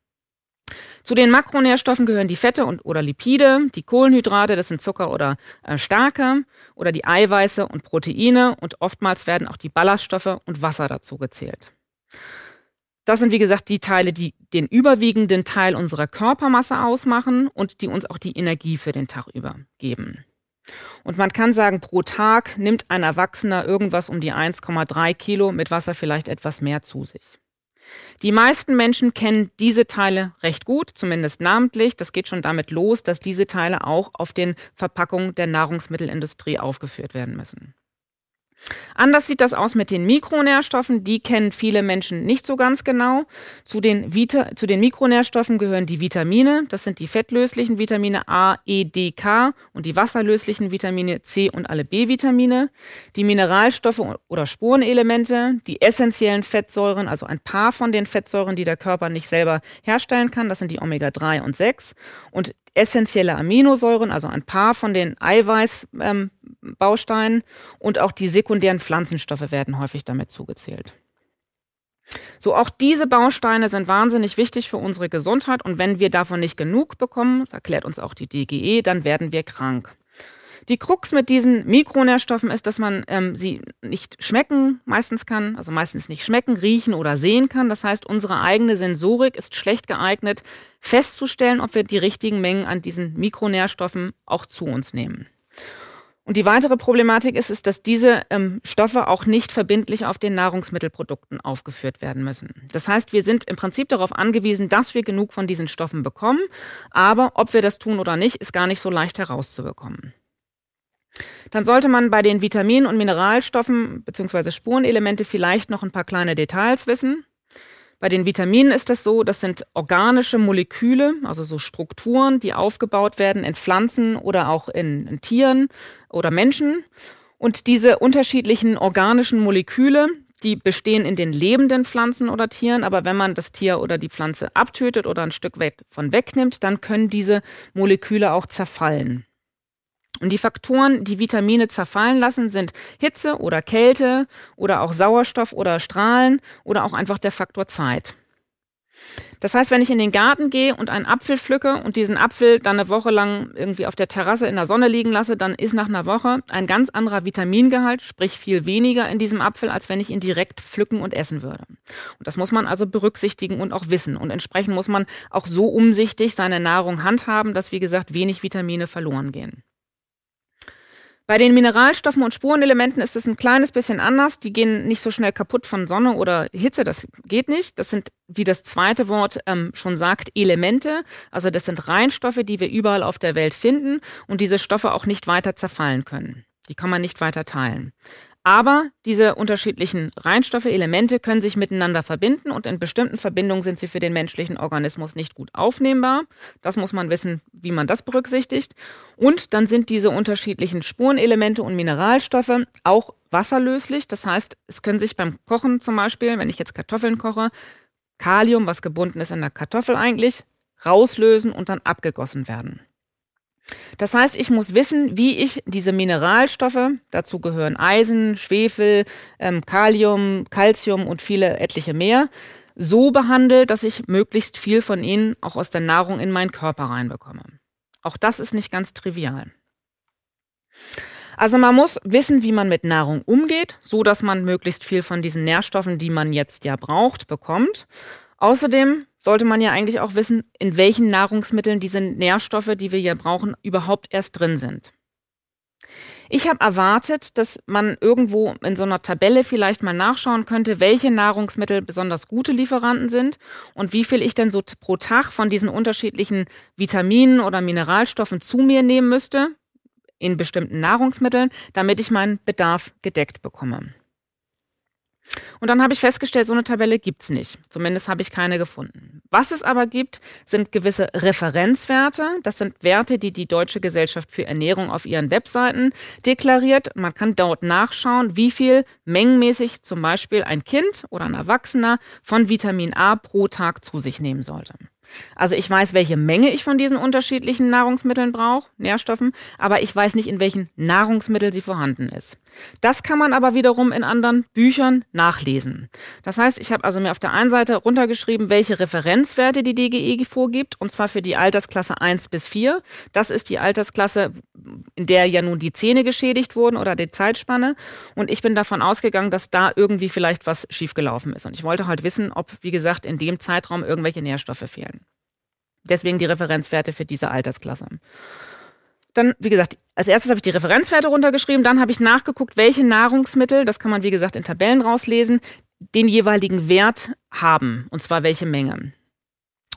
Zu den Makronährstoffen gehören die Fette und, oder Lipide, die Kohlenhydrate, das sind Zucker oder äh, Stärke, oder die Eiweiße und Proteine und oftmals werden auch die Ballaststoffe und Wasser dazu gezählt. Das sind, wie gesagt, die Teile, die den überwiegenden Teil unserer Körpermasse ausmachen und die uns auch die Energie für den Tag über geben. Und man kann sagen, pro Tag nimmt ein Erwachsener irgendwas um die 1,3 Kilo mit Wasser vielleicht etwas mehr zu sich. Die meisten Menschen kennen diese Teile recht gut, zumindest namentlich. Das geht schon damit los, dass diese Teile auch auf den Verpackungen der Nahrungsmittelindustrie aufgeführt werden müssen. Anders sieht das aus mit den Mikronährstoffen. Die kennen viele Menschen nicht so ganz genau. Zu den, Vita zu den Mikronährstoffen gehören die Vitamine. Das sind die fettlöslichen Vitamine A, E, D, K und die wasserlöslichen Vitamine C und alle B-Vitamine. Die Mineralstoffe oder Spurenelemente, die essentiellen Fettsäuren, also ein paar von den Fettsäuren, die der Körper nicht selber herstellen kann. Das sind die Omega-3 und 6. Und essentielle Aminosäuren, also ein paar von den Eiweißbausteinen ähm, und auch die sekundären Pflanzenstoffe werden häufig damit zugezählt. So, auch diese Bausteine sind wahnsinnig wichtig für unsere Gesundheit und wenn wir davon nicht genug bekommen, das erklärt uns auch die DGE, dann werden wir krank. Die Krux mit diesen Mikronährstoffen ist, dass man ähm, sie nicht schmecken meistens kann, also meistens nicht schmecken, riechen oder sehen kann. Das heißt, unsere eigene Sensorik ist schlecht geeignet, festzustellen, ob wir die richtigen Mengen an diesen Mikronährstoffen auch zu uns nehmen. Und die weitere Problematik ist, ist dass diese ähm, Stoffe auch nicht verbindlich auf den Nahrungsmittelprodukten aufgeführt werden müssen. Das heißt, wir sind im Prinzip darauf angewiesen, dass wir genug von diesen Stoffen bekommen, aber ob wir das tun oder nicht, ist gar nicht so leicht herauszubekommen. Dann sollte man bei den Vitaminen und Mineralstoffen bzw. Spurenelemente vielleicht noch ein paar kleine Details wissen. Bei den Vitaminen ist es so, das sind organische Moleküle, also so Strukturen, die aufgebaut werden in Pflanzen oder auch in, in Tieren oder Menschen. Und diese unterschiedlichen organischen Moleküle, die bestehen in den lebenden Pflanzen oder Tieren, aber wenn man das Tier oder die Pflanze abtötet oder ein Stück weit von wegnimmt, dann können diese Moleküle auch zerfallen. Und die Faktoren, die Vitamine zerfallen lassen, sind Hitze oder Kälte oder auch Sauerstoff oder Strahlen oder auch einfach der Faktor Zeit. Das heißt, wenn ich in den Garten gehe und einen Apfel pflücke und diesen Apfel dann eine Woche lang irgendwie auf der Terrasse in der Sonne liegen lasse, dann ist nach einer Woche ein ganz anderer Vitamingehalt, sprich viel weniger in diesem Apfel, als wenn ich ihn direkt pflücken und essen würde. Und das muss man also berücksichtigen und auch wissen. Und entsprechend muss man auch so umsichtig seine Nahrung handhaben, dass, wie gesagt, wenig Vitamine verloren gehen. Bei den Mineralstoffen und Spurenelementen ist es ein kleines bisschen anders. Die gehen nicht so schnell kaputt von Sonne oder Hitze. Das geht nicht. Das sind, wie das zweite Wort ähm, schon sagt, Elemente. Also das sind Reinstoffe, die wir überall auf der Welt finden und diese Stoffe auch nicht weiter zerfallen können. Die kann man nicht weiter teilen. Aber diese unterschiedlichen Reinstoffe, Elemente können sich miteinander verbinden und in bestimmten Verbindungen sind sie für den menschlichen Organismus nicht gut aufnehmbar. Das muss man wissen, wie man das berücksichtigt. Und dann sind diese unterschiedlichen Spurenelemente und Mineralstoffe auch wasserlöslich. Das heißt, es können sich beim Kochen zum Beispiel, wenn ich jetzt Kartoffeln koche, Kalium, was gebunden ist in der Kartoffel eigentlich, rauslösen und dann abgegossen werden. Das heißt, ich muss wissen, wie ich diese Mineralstoffe, dazu gehören Eisen, Schwefel, ähm, Kalium, Calcium und viele etliche mehr, so behandle, dass ich möglichst viel von ihnen auch aus der Nahrung in meinen Körper reinbekomme. Auch das ist nicht ganz trivial. Also man muss wissen, wie man mit Nahrung umgeht, so dass man möglichst viel von diesen Nährstoffen, die man jetzt ja braucht, bekommt. Außerdem sollte man ja eigentlich auch wissen, in welchen Nahrungsmitteln diese Nährstoffe, die wir hier brauchen, überhaupt erst drin sind. Ich habe erwartet, dass man irgendwo in so einer Tabelle vielleicht mal nachschauen könnte, welche Nahrungsmittel besonders gute Lieferanten sind und wie viel ich denn so pro Tag von diesen unterschiedlichen Vitaminen oder Mineralstoffen zu mir nehmen müsste in bestimmten Nahrungsmitteln, damit ich meinen Bedarf gedeckt bekomme. Und dann habe ich festgestellt, so eine Tabelle gibt's nicht. Zumindest habe ich keine gefunden. Was es aber gibt, sind gewisse Referenzwerte. Das sind Werte, die die Deutsche Gesellschaft für Ernährung auf ihren Webseiten deklariert. Man kann dort nachschauen, wie viel mengenmäßig zum Beispiel ein Kind oder ein Erwachsener von Vitamin A pro Tag zu sich nehmen sollte. Also ich weiß, welche Menge ich von diesen unterschiedlichen Nahrungsmitteln brauche, Nährstoffen, aber ich weiß nicht, in welchen Nahrungsmitteln sie vorhanden ist. Das kann man aber wiederum in anderen Büchern nachlesen. Das heißt, ich habe also mir auf der einen Seite runtergeschrieben, welche Referenzwerte die DGE vorgibt, und zwar für die Altersklasse 1 bis 4. Das ist die Altersklasse, in der ja nun die Zähne geschädigt wurden oder die Zeitspanne. Und ich bin davon ausgegangen, dass da irgendwie vielleicht was schiefgelaufen ist. Und ich wollte halt wissen, ob, wie gesagt, in dem Zeitraum irgendwelche Nährstoffe fehlen. Deswegen die Referenzwerte für diese Altersklasse. Dann, wie gesagt, als erstes habe ich die Referenzwerte runtergeschrieben, dann habe ich nachgeguckt, welche Nahrungsmittel, das kann man wie gesagt in Tabellen rauslesen, den jeweiligen Wert haben, und zwar welche Menge.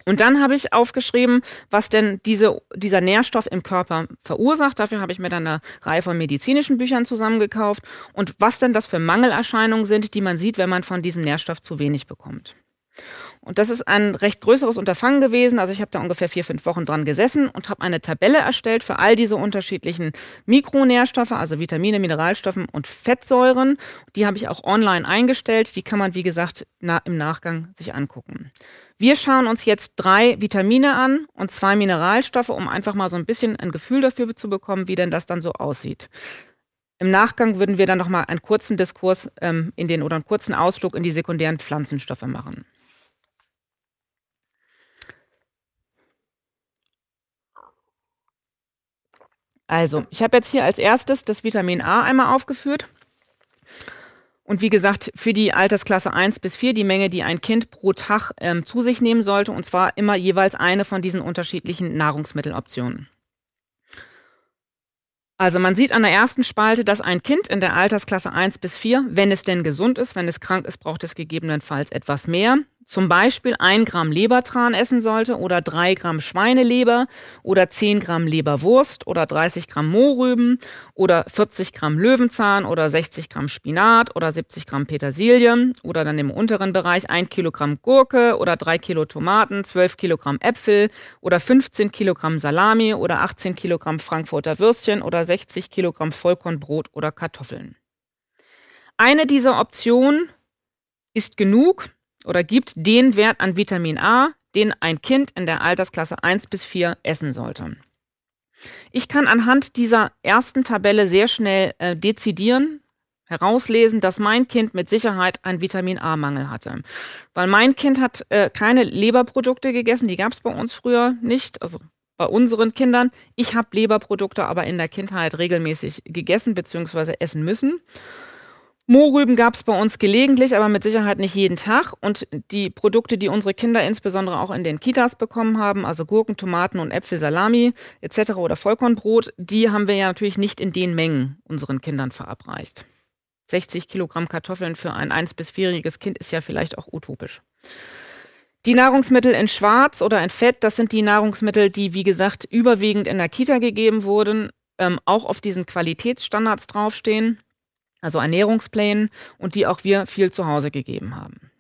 Und dann habe ich aufgeschrieben, was denn diese, dieser Nährstoff im Körper verursacht. Dafür habe ich mir dann eine Reihe von medizinischen Büchern zusammengekauft und was denn das für Mangelerscheinungen sind, die man sieht, wenn man von diesem Nährstoff zu wenig bekommt. Und das ist ein recht größeres Unterfangen gewesen. Also ich habe da ungefähr vier, fünf Wochen dran gesessen und habe eine Tabelle erstellt für all diese unterschiedlichen Mikronährstoffe, also Vitamine, Mineralstoffen und Fettsäuren. Die habe ich auch online eingestellt. Die kann man, wie gesagt, na, im Nachgang sich angucken. Wir schauen uns jetzt drei Vitamine an und zwei Mineralstoffe, um einfach mal so ein bisschen ein Gefühl dafür zu bekommen, wie denn das dann so aussieht. Im Nachgang würden wir dann noch mal einen kurzen Diskurs ähm, in den oder einen kurzen Ausflug in die sekundären Pflanzenstoffe machen. Also, ich habe jetzt hier als erstes das Vitamin A einmal aufgeführt. Und wie gesagt, für die Altersklasse 1 bis 4 die Menge, die ein Kind pro Tag ähm, zu sich nehmen sollte, und zwar immer jeweils eine von diesen unterschiedlichen Nahrungsmitteloptionen. Also man sieht an der ersten Spalte, dass ein Kind in der Altersklasse 1 bis 4, wenn es denn gesund ist, wenn es krank ist, braucht es gegebenenfalls etwas mehr zum Beispiel ein Gramm Lebertran essen sollte oder drei Gramm Schweineleber oder zehn Gramm Leberwurst oder 30 Gramm Mohrrüben oder 40 Gramm Löwenzahn oder 60 Gramm Spinat oder 70 Gramm Petersilie oder dann im unteren Bereich ein Kilogramm Gurke oder drei Kilo Tomaten, 12 Kilogramm Äpfel oder 15 Kilogramm Salami oder 18 Kilogramm Frankfurter Würstchen oder 60 Kilogramm Vollkornbrot oder Kartoffeln. Eine dieser Optionen ist genug, oder gibt den Wert an Vitamin A, den ein Kind in der Altersklasse 1 bis 4 essen sollte. Ich kann anhand dieser ersten Tabelle sehr schnell äh, dezidieren, herauslesen, dass mein Kind mit Sicherheit einen Vitamin A-Mangel hatte. Weil mein Kind hat äh, keine Leberprodukte gegessen, die gab es bei uns früher nicht, also bei unseren Kindern. Ich habe Leberprodukte aber in der Kindheit regelmäßig gegessen bzw. essen müssen. Mohrrüben gab es bei uns gelegentlich, aber mit Sicherheit nicht jeden Tag. Und die Produkte, die unsere Kinder insbesondere auch in den Kitas bekommen haben, also Gurken, Tomaten und Äpfel, Salami etc. oder Vollkornbrot, die haben wir ja natürlich nicht in den Mengen unseren Kindern verabreicht. 60 Kilogramm Kartoffeln für ein 1- bis 4-jähriges Kind ist ja vielleicht auch utopisch. Die Nahrungsmittel in Schwarz oder in Fett, das sind die Nahrungsmittel, die, wie gesagt, überwiegend in der Kita gegeben wurden, ähm, auch auf diesen Qualitätsstandards draufstehen also Ernährungsplänen und die auch wir viel zu Hause gegeben haben.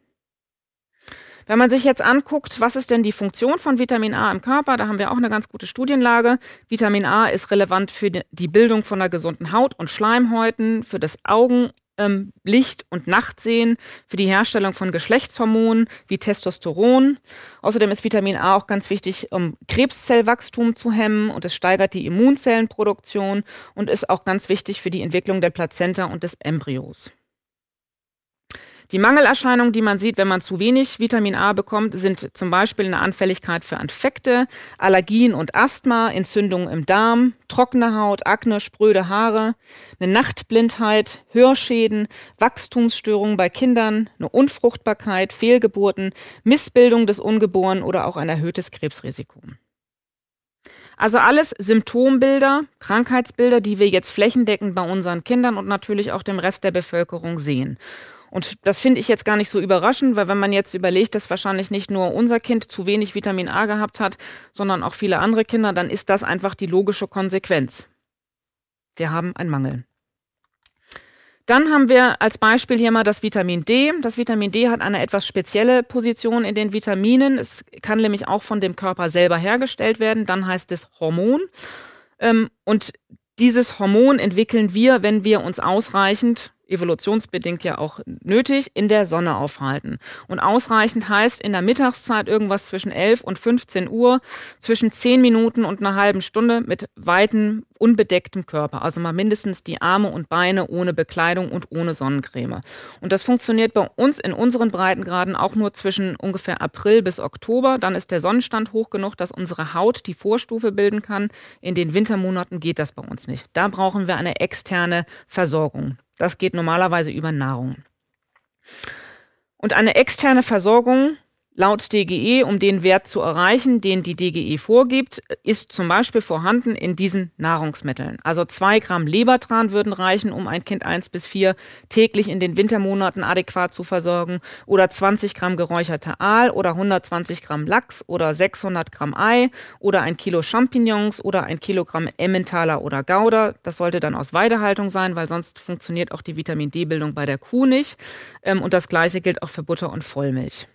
Wenn man sich jetzt anguckt, was ist denn die Funktion von Vitamin A im Körper, da haben wir auch eine ganz gute Studienlage. Vitamin A ist relevant für die Bildung von einer gesunden Haut und Schleimhäuten, für das Augen- ähm, Licht- und Nachtsehen, für die Herstellung von Geschlechtshormonen wie Testosteron. Außerdem ist Vitamin A auch ganz wichtig, um Krebszellwachstum zu hemmen und es steigert die Immunzellenproduktion und ist auch ganz wichtig für die Entwicklung der Plazenta und des Embryos. Die Mangelerscheinungen, die man sieht, wenn man zu wenig Vitamin A bekommt, sind zum Beispiel eine Anfälligkeit für Infekte, Allergien und Asthma, Entzündungen im Darm, trockene Haut, Akne, spröde Haare, eine Nachtblindheit, Hörschäden, Wachstumsstörungen bei Kindern, eine Unfruchtbarkeit, Fehlgeburten, Missbildung des Ungeborenen oder auch ein erhöhtes Krebsrisiko. Also alles Symptombilder, Krankheitsbilder, die wir jetzt flächendeckend bei unseren Kindern und natürlich auch dem Rest der Bevölkerung sehen. Und das finde ich jetzt gar nicht so überraschend, weil wenn man jetzt überlegt, dass wahrscheinlich nicht nur unser Kind zu wenig Vitamin A gehabt hat, sondern auch viele andere Kinder, dann ist das einfach die logische Konsequenz. Wir haben einen Mangel. Dann haben wir als Beispiel hier mal das Vitamin D. Das Vitamin D hat eine etwas spezielle Position in den Vitaminen. Es kann nämlich auch von dem Körper selber hergestellt werden. Dann heißt es Hormon. Ähm, und dieses Hormon entwickeln wir, wenn wir uns ausreichend evolutionsbedingt ja auch nötig, in der Sonne aufhalten. Und ausreichend heißt in der Mittagszeit irgendwas zwischen 11 und 15 Uhr, zwischen 10 Minuten und einer halben Stunde mit weitem, unbedecktem Körper. Also mal mindestens die Arme und Beine ohne Bekleidung und ohne Sonnencreme. Und das funktioniert bei uns in unseren Breitengraden auch nur zwischen ungefähr April bis Oktober. Dann ist der Sonnenstand hoch genug, dass unsere Haut die Vorstufe bilden kann. In den Wintermonaten geht das bei uns nicht. Da brauchen wir eine externe Versorgung. Das geht normalerweise über Nahrung. Und eine externe Versorgung Laut DGE, um den Wert zu erreichen, den die DGE vorgibt, ist zum Beispiel vorhanden in diesen Nahrungsmitteln. Also zwei Gramm Lebertran würden reichen, um ein Kind eins bis vier täglich in den Wintermonaten adäquat zu versorgen. Oder 20 Gramm geräucherter Aal oder 120 Gramm Lachs oder 600 Gramm Ei oder ein Kilo Champignons oder ein Kilogramm Emmentaler oder Gouda. Das sollte dann aus Weidehaltung sein, weil sonst funktioniert auch die Vitamin D-Bildung bei der Kuh nicht. Ähm, und das Gleiche gilt auch für Butter und Vollmilch.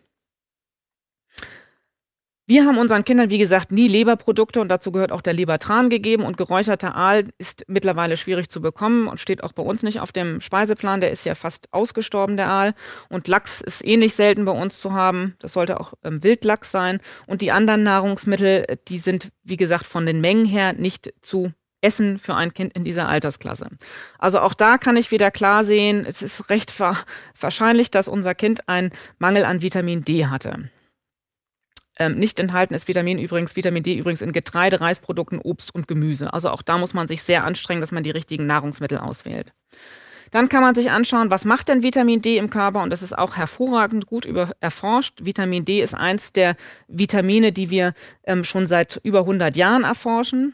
Wir haben unseren Kindern, wie gesagt, nie Leberprodukte und dazu gehört auch der Lebertran gegeben und geräucherter Aal ist mittlerweile schwierig zu bekommen und steht auch bei uns nicht auf dem Speiseplan. Der ist ja fast ausgestorben, der Aal. Und Lachs ist ähnlich selten bei uns zu haben. Das sollte auch ähm, Wildlachs sein. Und die anderen Nahrungsmittel, die sind, wie gesagt, von den Mengen her nicht zu Essen für ein Kind in dieser Altersklasse. Also auch da kann ich wieder klar sehen, es ist recht wahrscheinlich, dass unser Kind einen Mangel an Vitamin D hatte. Ähm, nicht enthalten ist Vitamin übrigens, Vitamin D übrigens in Getreide, Reisprodukten, Obst und Gemüse. Also auch da muss man sich sehr anstrengen, dass man die richtigen Nahrungsmittel auswählt. Dann kann man sich anschauen, was macht denn Vitamin D im Körper? Und das ist auch hervorragend gut über, erforscht. Vitamin D ist eins der Vitamine, die wir ähm, schon seit über 100 Jahren erforschen.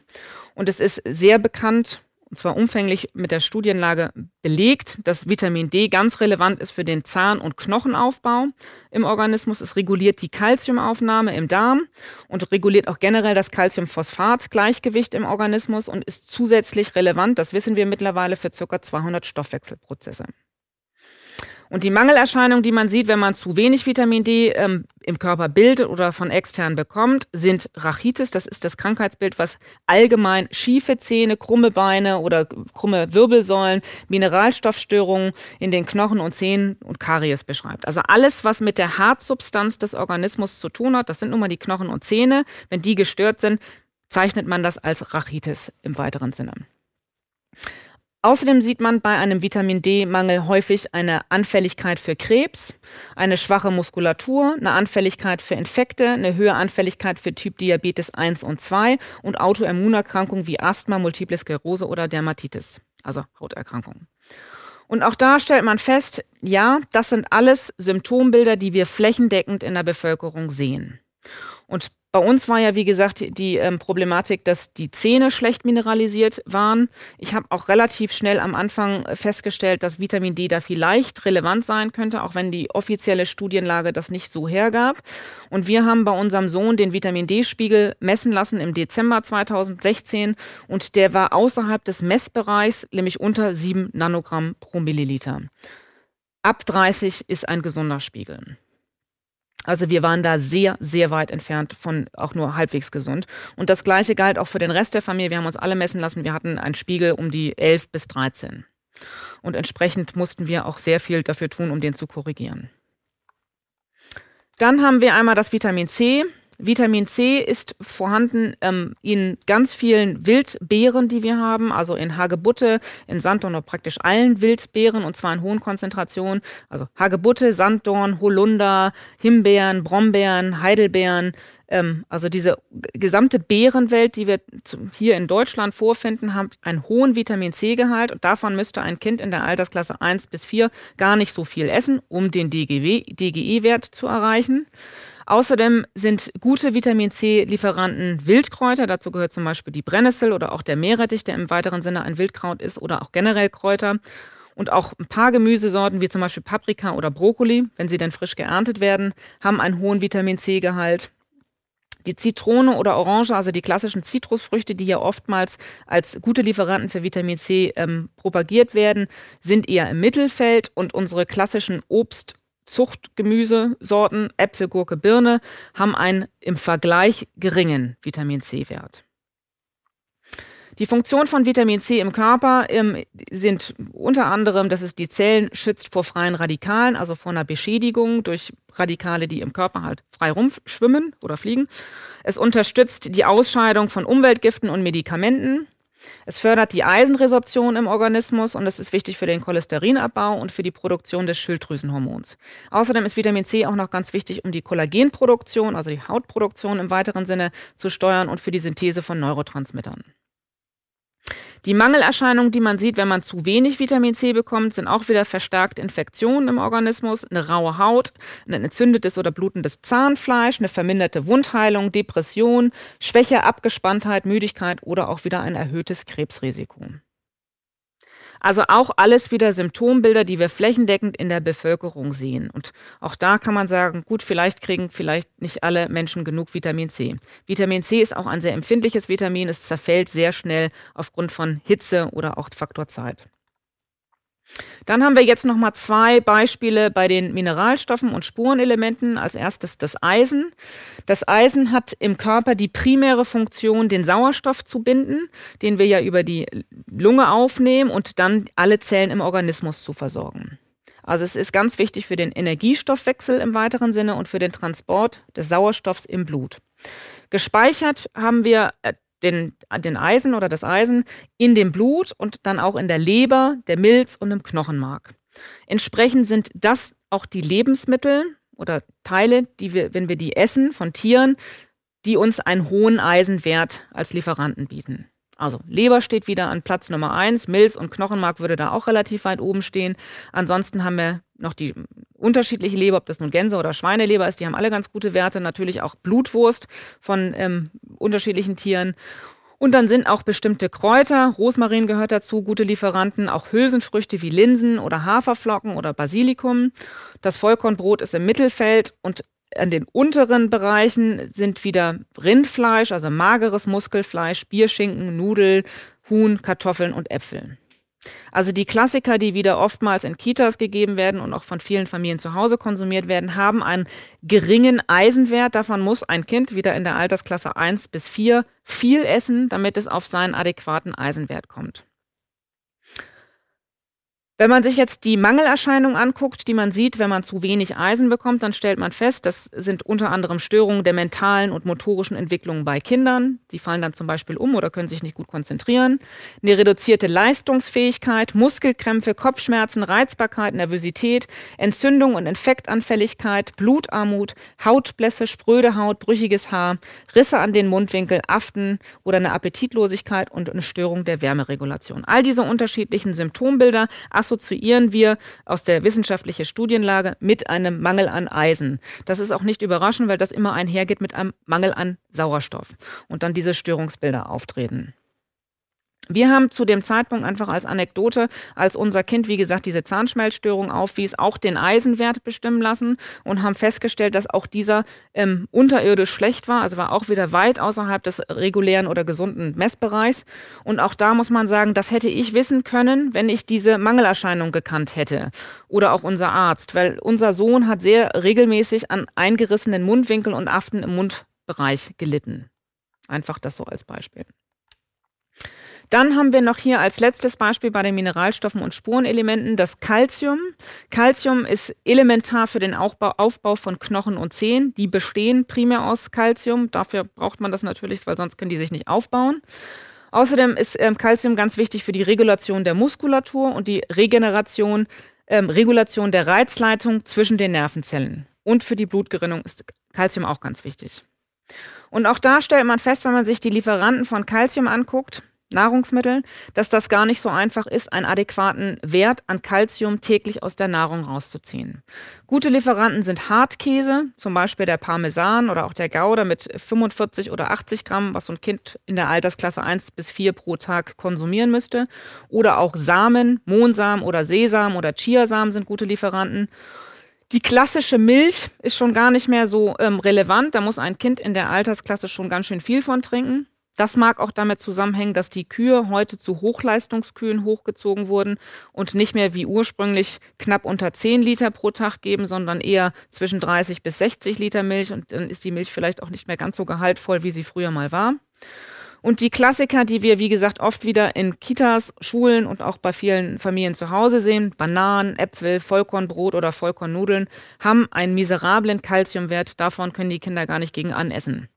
Und es ist sehr bekannt, und zwar umfänglich mit der Studienlage belegt, dass Vitamin D ganz relevant ist für den Zahn- und Knochenaufbau im Organismus. Es reguliert die Kalziumaufnahme im Darm und reguliert auch generell das Calciumphosphat-Gleichgewicht im Organismus und ist zusätzlich relevant, das wissen wir mittlerweile, für ca. 200 Stoffwechselprozesse. Und die Mangelerscheinungen, die man sieht, wenn man zu wenig Vitamin D ähm, im Körper bildet oder von extern bekommt, sind Rachitis. Das ist das Krankheitsbild, was allgemein schiefe Zähne, krumme Beine oder krumme Wirbelsäulen, Mineralstoffstörungen in den Knochen und Zähnen und Karies beschreibt. Also alles, was mit der Hartsubstanz des Organismus zu tun hat, das sind nun mal die Knochen und Zähne. Wenn die gestört sind, zeichnet man das als Rachitis im weiteren Sinne. Außerdem sieht man bei einem Vitamin D-Mangel häufig eine Anfälligkeit für Krebs, eine schwache Muskulatur, eine Anfälligkeit für Infekte, eine höhere Anfälligkeit für Typ Diabetes 1 und 2 und Autoimmunerkrankungen wie Asthma, Multiple Sklerose oder Dermatitis, also Hauterkrankungen. Und auch da stellt man fest, ja, das sind alles Symptombilder, die wir flächendeckend in der Bevölkerung sehen. Und bei uns war ja, wie gesagt, die ähm, Problematik, dass die Zähne schlecht mineralisiert waren. Ich habe auch relativ schnell am Anfang festgestellt, dass Vitamin D da vielleicht relevant sein könnte, auch wenn die offizielle Studienlage das nicht so hergab. Und wir haben bei unserem Sohn den Vitamin D-Spiegel messen lassen im Dezember 2016 und der war außerhalb des Messbereichs, nämlich unter 7 Nanogramm pro Milliliter. Ab 30 ist ein gesunder Spiegel. Also wir waren da sehr, sehr weit entfernt von auch nur halbwegs gesund. Und das Gleiche galt auch für den Rest der Familie. Wir haben uns alle messen lassen. Wir hatten einen Spiegel um die 11 bis 13. Und entsprechend mussten wir auch sehr viel dafür tun, um den zu korrigieren. Dann haben wir einmal das Vitamin C. Vitamin C ist vorhanden ähm, in ganz vielen Wildbeeren, die wir haben, also in Hagebutte, in Sanddorn oder praktisch allen Wildbeeren und zwar in hohen Konzentrationen. Also Hagebutte, Sanddorn, Holunder, Himbeeren, Brombeeren, Heidelbeeren. Ähm, also diese gesamte Beerenwelt, die wir hier in Deutschland vorfinden, hat einen hohen Vitamin C-Gehalt und davon müsste ein Kind in der Altersklasse 1 bis 4 gar nicht so viel essen, um den DGE-Wert zu erreichen. Außerdem sind gute Vitamin C-Lieferanten Wildkräuter. Dazu gehört zum Beispiel die Brennnessel oder auch der Meerrettich, der im weiteren Sinne ein Wildkraut ist oder auch generell Kräuter. Und auch ein paar Gemüsesorten wie zum Beispiel Paprika oder Brokkoli, wenn sie denn frisch geerntet werden, haben einen hohen Vitamin C-Gehalt. Die Zitrone oder Orange, also die klassischen Zitrusfrüchte, die ja oftmals als gute Lieferanten für Vitamin C ähm, propagiert werden, sind eher im Mittelfeld und unsere klassischen Obstzuchtgemüsesorten, Äpfel, Gurke, Birne, haben einen im Vergleich geringen Vitamin C-Wert. Die Funktion von Vitamin C im Körper ähm, sind unter anderem, dass es die Zellen schützt vor freien Radikalen, also vor einer Beschädigung durch Radikale, die im Körper halt frei rumschwimmen oder fliegen. Es unterstützt die Ausscheidung von Umweltgiften und Medikamenten. Es fördert die Eisenresorption im Organismus und es ist wichtig für den Cholesterinabbau und für die Produktion des Schilddrüsenhormons. Außerdem ist Vitamin C auch noch ganz wichtig, um die Kollagenproduktion, also die Hautproduktion im weiteren Sinne zu steuern und für die Synthese von Neurotransmittern. Die Mangelerscheinungen, die man sieht, wenn man zu wenig Vitamin C bekommt, sind auch wieder verstärkte Infektionen im Organismus, eine raue Haut, ein entzündetes oder blutendes Zahnfleisch, eine verminderte Wundheilung, Depression, Schwäche, Abgespanntheit, Müdigkeit oder auch wieder ein erhöhtes Krebsrisiko. Also auch alles wieder Symptombilder, die wir flächendeckend in der Bevölkerung sehen. Und auch da kann man sagen, gut, vielleicht kriegen vielleicht nicht alle Menschen genug Vitamin C. Vitamin C ist auch ein sehr empfindliches Vitamin. Es zerfällt sehr schnell aufgrund von Hitze oder auch Faktor Zeit. Dann haben wir jetzt noch mal zwei Beispiele bei den Mineralstoffen und Spurenelementen. Als erstes das Eisen. Das Eisen hat im Körper die primäre Funktion, den Sauerstoff zu binden, den wir ja über die Lunge aufnehmen und dann alle Zellen im Organismus zu versorgen. Also es ist ganz wichtig für den Energiestoffwechsel im weiteren Sinne und für den Transport des Sauerstoffs im Blut. Gespeichert haben wir äh, den, den Eisen oder das Eisen in dem Blut und dann auch in der Leber, der Milz und im Knochenmark. Entsprechend sind das auch die Lebensmittel oder Teile, die wir, wenn wir die essen von Tieren, die uns einen hohen Eisenwert als Lieferanten bieten. Also Leber steht wieder an Platz Nummer eins, Milz und Knochenmark würde da auch relativ weit oben stehen. Ansonsten haben wir noch die unterschiedliche Leber, ob das nun Gänse- oder Schweineleber ist, die haben alle ganz gute Werte. Natürlich auch Blutwurst von ähm, unterschiedlichen Tieren. Und dann sind auch bestimmte Kräuter, Rosmarin gehört dazu, gute Lieferanten, auch Hülsenfrüchte wie Linsen oder Haferflocken oder Basilikum. Das Vollkornbrot ist im Mittelfeld und an den unteren Bereichen sind wieder Rindfleisch, also mageres Muskelfleisch, Bierschinken, Nudel, Huhn, Kartoffeln und Äpfel. Also die Klassiker, die wieder oftmals in Kitas gegeben werden und auch von vielen Familien zu Hause konsumiert werden, haben einen geringen Eisenwert. Davon muss ein Kind wieder in der Altersklasse 1 bis 4 viel essen, damit es auf seinen adäquaten Eisenwert kommt. Wenn man sich jetzt die Mangelerscheinungen anguckt, die man sieht, wenn man zu wenig Eisen bekommt, dann stellt man fest, das sind unter anderem Störungen der mentalen und motorischen Entwicklung bei Kindern. Sie fallen dann zum Beispiel um oder können sich nicht gut konzentrieren. Eine reduzierte Leistungsfähigkeit, Muskelkrämpfe, Kopfschmerzen, Reizbarkeit, Nervosität, Entzündung und Infektanfälligkeit, Blutarmut, Hautblässe, spröde Haut, brüchiges Haar, Risse an den Mundwinkeln, Aften oder eine Appetitlosigkeit und eine Störung der Wärmeregulation. All diese unterschiedlichen Symptombilder assoziieren wir aus der wissenschaftlichen Studienlage mit einem Mangel an Eisen. Das ist auch nicht überraschend, weil das immer einhergeht mit einem Mangel an Sauerstoff und dann diese Störungsbilder auftreten. Wir haben zu dem Zeitpunkt einfach als Anekdote, als unser Kind, wie gesagt, diese Zahnschmelzstörung aufwies, auch den Eisenwert bestimmen lassen und haben festgestellt, dass auch dieser ähm, unterirdisch schlecht war, also war auch wieder weit außerhalb des regulären oder gesunden Messbereichs. Und auch da muss man sagen, das hätte ich wissen können, wenn ich diese Mangelerscheinung gekannt hätte oder auch unser Arzt, weil unser Sohn hat sehr regelmäßig an eingerissenen Mundwinkeln und Aften im Mundbereich gelitten. Einfach das so als Beispiel. Dann haben wir noch hier als letztes Beispiel bei den Mineralstoffen und Spurenelementen das Calcium. Calcium ist elementar für den Aufbau, von Knochen und Zehen. Die bestehen primär aus Calcium. Dafür braucht man das natürlich, weil sonst können die sich nicht aufbauen. Außerdem ist ähm, Calcium ganz wichtig für die Regulation der Muskulatur und die Regeneration, ähm, Regulation der Reizleitung zwischen den Nervenzellen. Und für die Blutgerinnung ist Calcium auch ganz wichtig. Und auch da stellt man fest, wenn man sich die Lieferanten von Calcium anguckt, Nahrungsmitteln, dass das gar nicht so einfach ist, einen adäquaten Wert an Kalzium täglich aus der Nahrung rauszuziehen. Gute Lieferanten sind Hartkäse, zum Beispiel der Parmesan oder auch der Gouda mit 45 oder 80 Gramm, was so ein Kind in der Altersklasse 1 bis 4 pro Tag konsumieren müsste. Oder auch Samen, Mohnsamen oder Sesam oder Chiasamen sind gute Lieferanten. Die klassische Milch ist schon gar nicht mehr so ähm, relevant. Da muss ein Kind in der Altersklasse schon ganz schön viel von trinken. Das mag auch damit zusammenhängen, dass die Kühe heute zu Hochleistungskühen hochgezogen wurden und nicht mehr wie ursprünglich knapp unter 10 Liter pro Tag geben, sondern eher zwischen 30 bis 60 Liter Milch. Und dann ist die Milch vielleicht auch nicht mehr ganz so gehaltvoll, wie sie früher mal war. Und die Klassiker, die wir, wie gesagt, oft wieder in Kitas, Schulen und auch bei vielen Familien zu Hause sehen, Bananen, Äpfel, Vollkornbrot oder Vollkornnudeln, haben einen miserablen Kalziumwert. Davon können die Kinder gar nicht gegen anessen.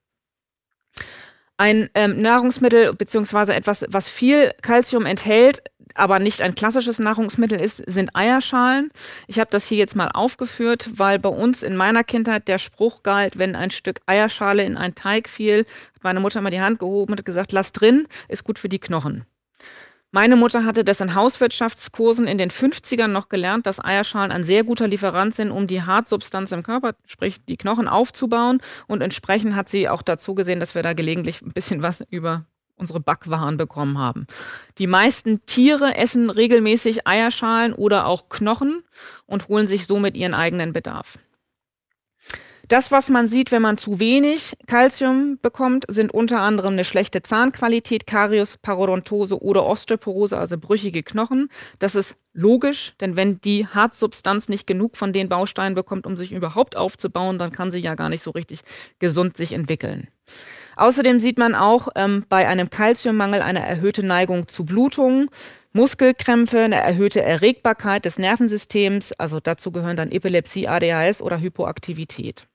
Ein ähm, Nahrungsmittel beziehungsweise etwas, was viel Kalzium enthält, aber nicht ein klassisches Nahrungsmittel ist, sind Eierschalen. Ich habe das hier jetzt mal aufgeführt, weil bei uns in meiner Kindheit der Spruch galt, wenn ein Stück Eierschale in einen Teig fiel, hat meine Mutter mal die Hand gehoben und gesagt, lass drin, ist gut für die Knochen. Meine Mutter hatte das in Hauswirtschaftskursen in den 50ern noch gelernt, dass Eierschalen ein sehr guter Lieferant sind, um die Hartsubstanz im Körper, sprich die Knochen aufzubauen. Und entsprechend hat sie auch dazu gesehen, dass wir da gelegentlich ein bisschen was über unsere Backwaren bekommen haben. Die meisten Tiere essen regelmäßig Eierschalen oder auch Knochen und holen sich somit ihren eigenen Bedarf. Das, was man sieht, wenn man zu wenig Kalzium bekommt, sind unter anderem eine schlechte Zahnqualität, Karius, Parodontose oder Osteoporose, also brüchige Knochen. Das ist logisch, denn wenn die Hartsubstanz nicht genug von den Bausteinen bekommt, um sich überhaupt aufzubauen, dann kann sie ja gar nicht so richtig gesund sich entwickeln. Außerdem sieht man auch ähm, bei einem Kalziummangel eine erhöhte Neigung zu Blutungen, Muskelkrämpfe, eine erhöhte Erregbarkeit des Nervensystems, also dazu gehören dann Epilepsie, ADHS oder Hypoaktivität.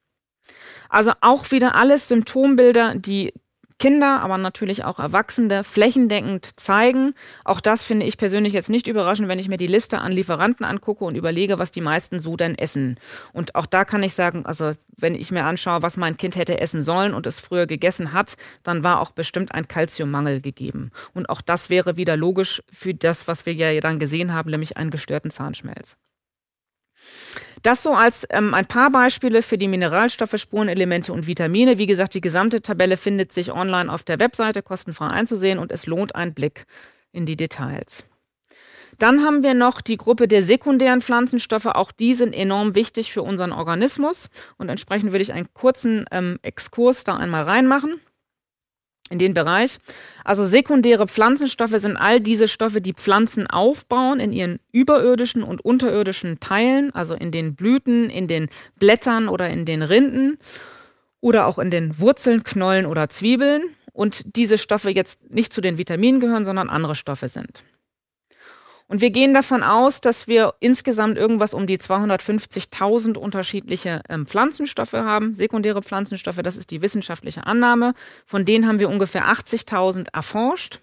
Also auch wieder alles Symptombilder, die Kinder, aber natürlich auch Erwachsene flächendeckend zeigen. Auch das finde ich persönlich jetzt nicht überraschend, wenn ich mir die Liste an Lieferanten angucke und überlege, was die meisten so denn essen. Und auch da kann ich sagen, also wenn ich mir anschaue, was mein Kind hätte essen sollen und es früher gegessen hat, dann war auch bestimmt ein Kalziummangel gegeben. Und auch das wäre wieder logisch für das, was wir ja dann gesehen haben, nämlich einen gestörten Zahnschmelz. Das so als ähm, ein paar Beispiele für die Mineralstoffe, Spurenelemente und Vitamine. Wie gesagt, die gesamte Tabelle findet sich online auf der Webseite kostenfrei einzusehen und es lohnt einen Blick in die Details. Dann haben wir noch die Gruppe der sekundären Pflanzenstoffe. Auch die sind enorm wichtig für unseren Organismus. Und entsprechend würde ich einen kurzen ähm, Exkurs da einmal reinmachen in den Bereich. Also sekundäre Pflanzenstoffe sind all diese Stoffe, die Pflanzen aufbauen in ihren überirdischen und unterirdischen Teilen, also in den Blüten, in den Blättern oder in den Rinden oder auch in den Wurzeln, Knollen oder Zwiebeln. Und diese Stoffe jetzt nicht zu den Vitaminen gehören, sondern andere Stoffe sind. Und wir gehen davon aus, dass wir insgesamt irgendwas um die 250.000 unterschiedliche ähm, Pflanzenstoffe haben, sekundäre Pflanzenstoffe. Das ist die wissenschaftliche Annahme. Von denen haben wir ungefähr 80.000 erforscht.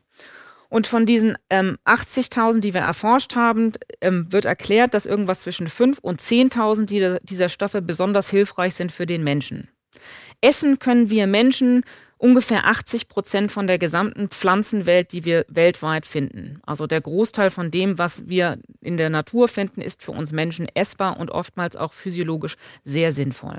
Und von diesen ähm, 80.000, die wir erforscht haben, ähm, wird erklärt, dass irgendwas zwischen 5.000 und 10.000 die, dieser Stoffe besonders hilfreich sind für den Menschen. Essen können wir Menschen ungefähr 80 Prozent von der gesamten Pflanzenwelt, die wir weltweit finden. Also der Großteil von dem, was wir in der Natur finden, ist für uns Menschen essbar und oftmals auch physiologisch sehr sinnvoll.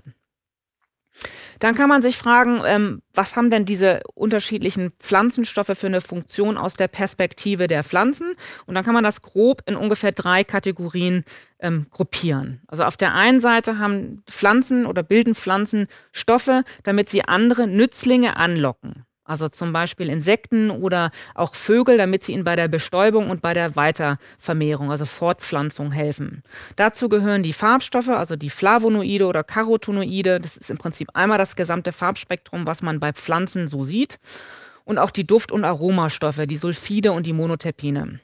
Dann kann man sich fragen, ähm, was haben denn diese unterschiedlichen Pflanzenstoffe für eine Funktion aus der Perspektive der Pflanzen? Und dann kann man das grob in ungefähr drei Kategorien ähm, gruppieren. Also auf der einen Seite haben Pflanzen oder bilden Pflanzen Stoffe, damit sie andere Nützlinge anlocken. Also zum Beispiel Insekten oder auch Vögel, damit sie ihnen bei der Bestäubung und bei der Weitervermehrung, also Fortpflanzung helfen. Dazu gehören die Farbstoffe, also die Flavonoide oder Carotenoide. Das ist im Prinzip einmal das gesamte Farbspektrum, was man bei Pflanzen so sieht. Und auch die Duft- und Aromastoffe, die Sulfide und die Monoterpine.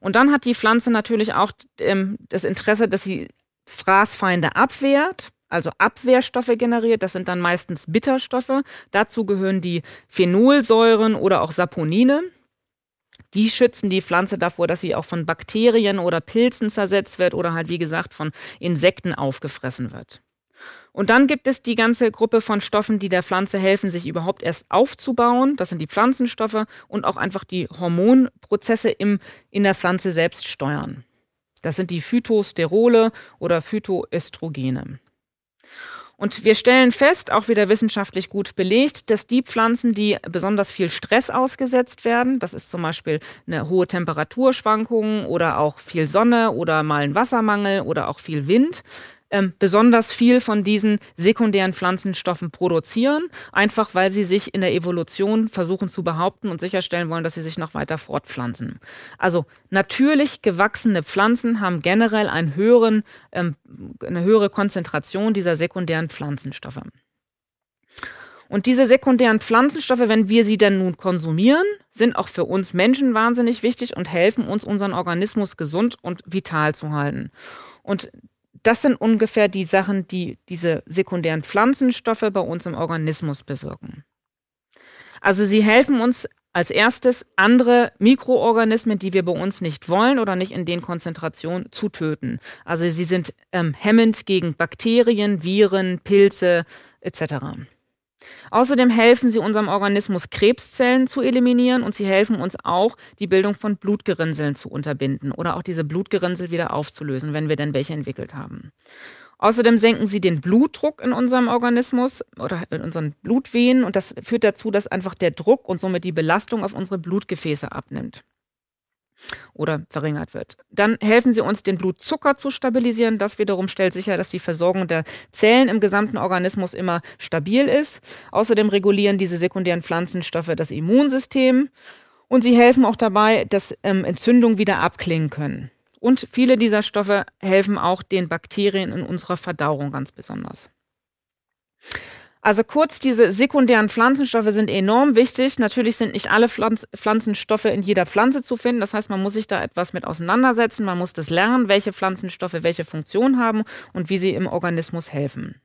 Und dann hat die Pflanze natürlich auch ähm, das Interesse, dass sie Fraßfeinde abwehrt also Abwehrstoffe generiert. Das sind dann meistens Bitterstoffe. Dazu gehören die Phenolsäuren oder auch Saponine. Die schützen die Pflanze davor, dass sie auch von Bakterien oder Pilzen zersetzt wird oder halt, wie gesagt, von Insekten aufgefressen wird. Und dann gibt es die ganze Gruppe von Stoffen, die der Pflanze helfen, sich überhaupt erst aufzubauen. Das sind die Pflanzenstoffe und auch einfach die Hormonprozesse im, in der Pflanze selbst steuern. Das sind die Phytosterole oder Phytoöstrogene. Und wir stellen fest, auch wieder wissenschaftlich gut belegt, dass die Pflanzen, die besonders viel Stress ausgesetzt werden, das ist zum Beispiel eine hohe Temperaturschwankung oder auch viel Sonne oder mal ein Wassermangel oder auch viel Wind, ähm, besonders viel von diesen sekundären Pflanzenstoffen produzieren, einfach weil sie sich in der Evolution versuchen zu behaupten und sicherstellen wollen, dass sie sich noch weiter fortpflanzen. Also natürlich gewachsene Pflanzen haben generell einen höheren, ähm, eine höhere Konzentration dieser sekundären Pflanzenstoffe. Und diese sekundären Pflanzenstoffe, wenn wir sie denn nun konsumieren, sind auch für uns Menschen wahnsinnig wichtig und helfen uns, unseren Organismus gesund und vital zu halten. Und das sind ungefähr die Sachen, die diese sekundären Pflanzenstoffe bei uns im Organismus bewirken. Also sie helfen uns als erstes, andere Mikroorganismen, die wir bei uns nicht wollen oder nicht in den Konzentrationen, zu töten. Also sie sind ähm, hemmend gegen Bakterien, Viren, Pilze etc. Außerdem helfen sie unserem Organismus, Krebszellen zu eliminieren und sie helfen uns auch, die Bildung von Blutgerinnseln zu unterbinden oder auch diese Blutgerinnsel wieder aufzulösen, wenn wir denn welche entwickelt haben. Außerdem senken sie den Blutdruck in unserem Organismus oder in unseren Blutwehen und das führt dazu, dass einfach der Druck und somit die Belastung auf unsere Blutgefäße abnimmt oder verringert wird. Dann helfen sie uns, den Blutzucker zu stabilisieren. Das wiederum stellt sicher, dass die Versorgung der Zellen im gesamten Organismus immer stabil ist. Außerdem regulieren diese sekundären Pflanzenstoffe das Immunsystem und sie helfen auch dabei, dass ähm, Entzündungen wieder abklingen können. Und viele dieser Stoffe helfen auch den Bakterien in unserer Verdauung ganz besonders. Also kurz, diese sekundären Pflanzenstoffe sind enorm wichtig. Natürlich sind nicht alle Pflanz Pflanzenstoffe in jeder Pflanze zu finden. Das heißt, man muss sich da etwas mit auseinandersetzen. Man muss das lernen, welche Pflanzenstoffe welche Funktion haben und wie sie im Organismus helfen.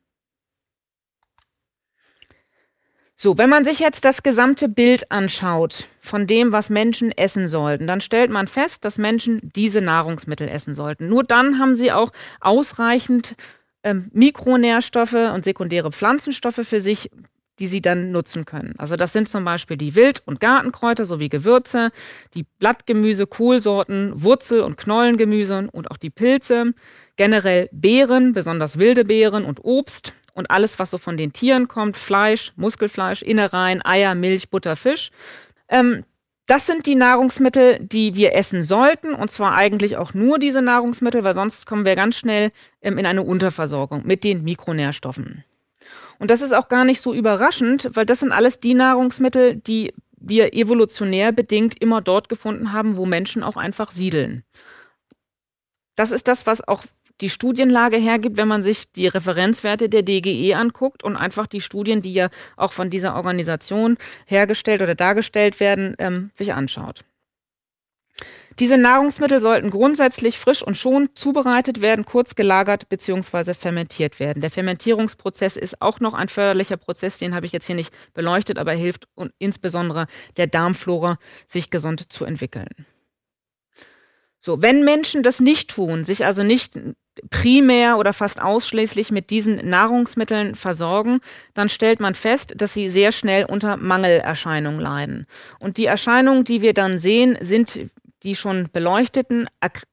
So, wenn man sich jetzt das gesamte Bild anschaut von dem, was Menschen essen sollten, dann stellt man fest, dass Menschen diese Nahrungsmittel essen sollten. Nur dann haben sie auch ausreichend ähm, Mikronährstoffe und sekundäre Pflanzenstoffe für sich, die sie dann nutzen können. Also das sind zum Beispiel die Wild- und Gartenkräuter sowie Gewürze, die Blattgemüse, Kohlsorten, Wurzel- und Knollengemüse und auch die Pilze, generell Beeren, besonders wilde Beeren und Obst und alles, was so von den Tieren kommt, Fleisch, Muskelfleisch, Innereien, Eier, Milch, Butter, Fisch. Ähm, das sind die Nahrungsmittel, die wir essen sollten, und zwar eigentlich auch nur diese Nahrungsmittel, weil sonst kommen wir ganz schnell ähm, in eine Unterversorgung mit den Mikronährstoffen. Und das ist auch gar nicht so überraschend, weil das sind alles die Nahrungsmittel, die wir evolutionär bedingt immer dort gefunden haben, wo Menschen auch einfach siedeln. Das ist das, was auch die Studienlage hergibt, wenn man sich die Referenzwerte der DGE anguckt und einfach die Studien, die ja auch von dieser Organisation hergestellt oder dargestellt werden, ähm, sich anschaut. Diese Nahrungsmittel sollten grundsätzlich frisch und schon zubereitet werden, kurz gelagert bzw. fermentiert werden. Der Fermentierungsprozess ist auch noch ein förderlicher Prozess, den habe ich jetzt hier nicht beleuchtet, aber hilft und insbesondere der Darmflora, sich gesund zu entwickeln. So, wenn Menschen das nicht tun, sich also nicht primär oder fast ausschließlich mit diesen Nahrungsmitteln versorgen, dann stellt man fest, dass sie sehr schnell unter Mangelerscheinungen leiden. Und die Erscheinungen, die wir dann sehen, sind die schon beleuchteten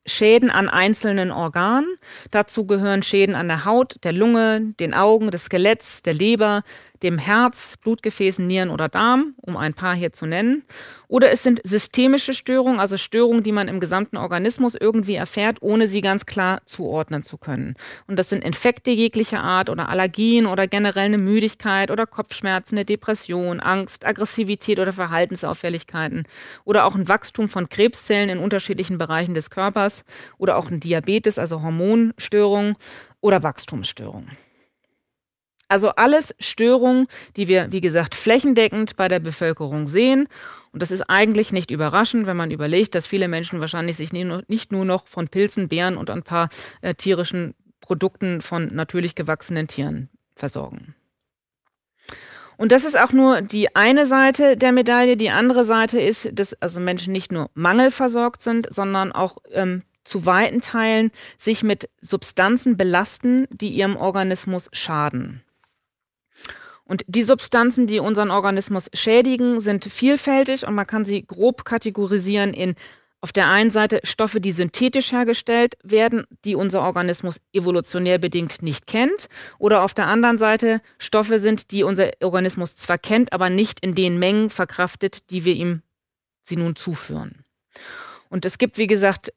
Schäden an einzelnen Organen. Dazu gehören Schäden an der Haut, der Lunge, den Augen, des Skeletts, der Leber, dem Herz, Blutgefäßen, Nieren oder Darm, um ein paar hier zu nennen. Oder es sind systemische Störungen, also Störungen, die man im gesamten Organismus irgendwie erfährt, ohne sie ganz klar zuordnen zu können. Und das sind Infekte jeglicher Art oder Allergien oder generell eine Müdigkeit oder Kopfschmerzen, eine Depression, Angst, Aggressivität oder Verhaltensauffälligkeiten oder auch ein Wachstum von Krebszellen in unterschiedlichen Bereichen des Körpers oder auch ein Diabetes, also Hormonstörungen oder Wachstumsstörungen. Also alles Störungen, die wir, wie gesagt, flächendeckend bei der Bevölkerung sehen. Und das ist eigentlich nicht überraschend, wenn man überlegt, dass viele Menschen wahrscheinlich sich nicht nur noch von Pilzen, Beeren und ein paar äh, tierischen Produkten von natürlich gewachsenen Tieren versorgen. Und das ist auch nur die eine Seite der Medaille. Die andere Seite ist, dass also Menschen nicht nur mangelversorgt sind, sondern auch ähm, zu weiten Teilen sich mit Substanzen belasten, die ihrem Organismus schaden. Und die Substanzen, die unseren Organismus schädigen, sind vielfältig und man kann sie grob kategorisieren in auf der einen Seite Stoffe, die synthetisch hergestellt werden, die unser Organismus evolutionär bedingt nicht kennt, oder auf der anderen Seite Stoffe sind, die unser Organismus zwar kennt, aber nicht in den Mengen verkraftet, die wir ihm sie nun zuführen. Und es gibt, wie gesagt,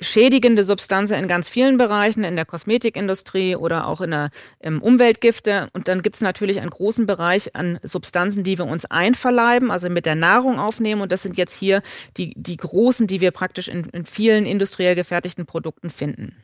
schädigende Substanzen in ganz vielen Bereichen, in der Kosmetikindustrie oder auch in der im Umweltgifte. Und dann gibt es natürlich einen großen Bereich an Substanzen, die wir uns einverleiben, also mit der Nahrung aufnehmen. Und das sind jetzt hier die, die großen, die wir praktisch in, in vielen industriell gefertigten Produkten finden.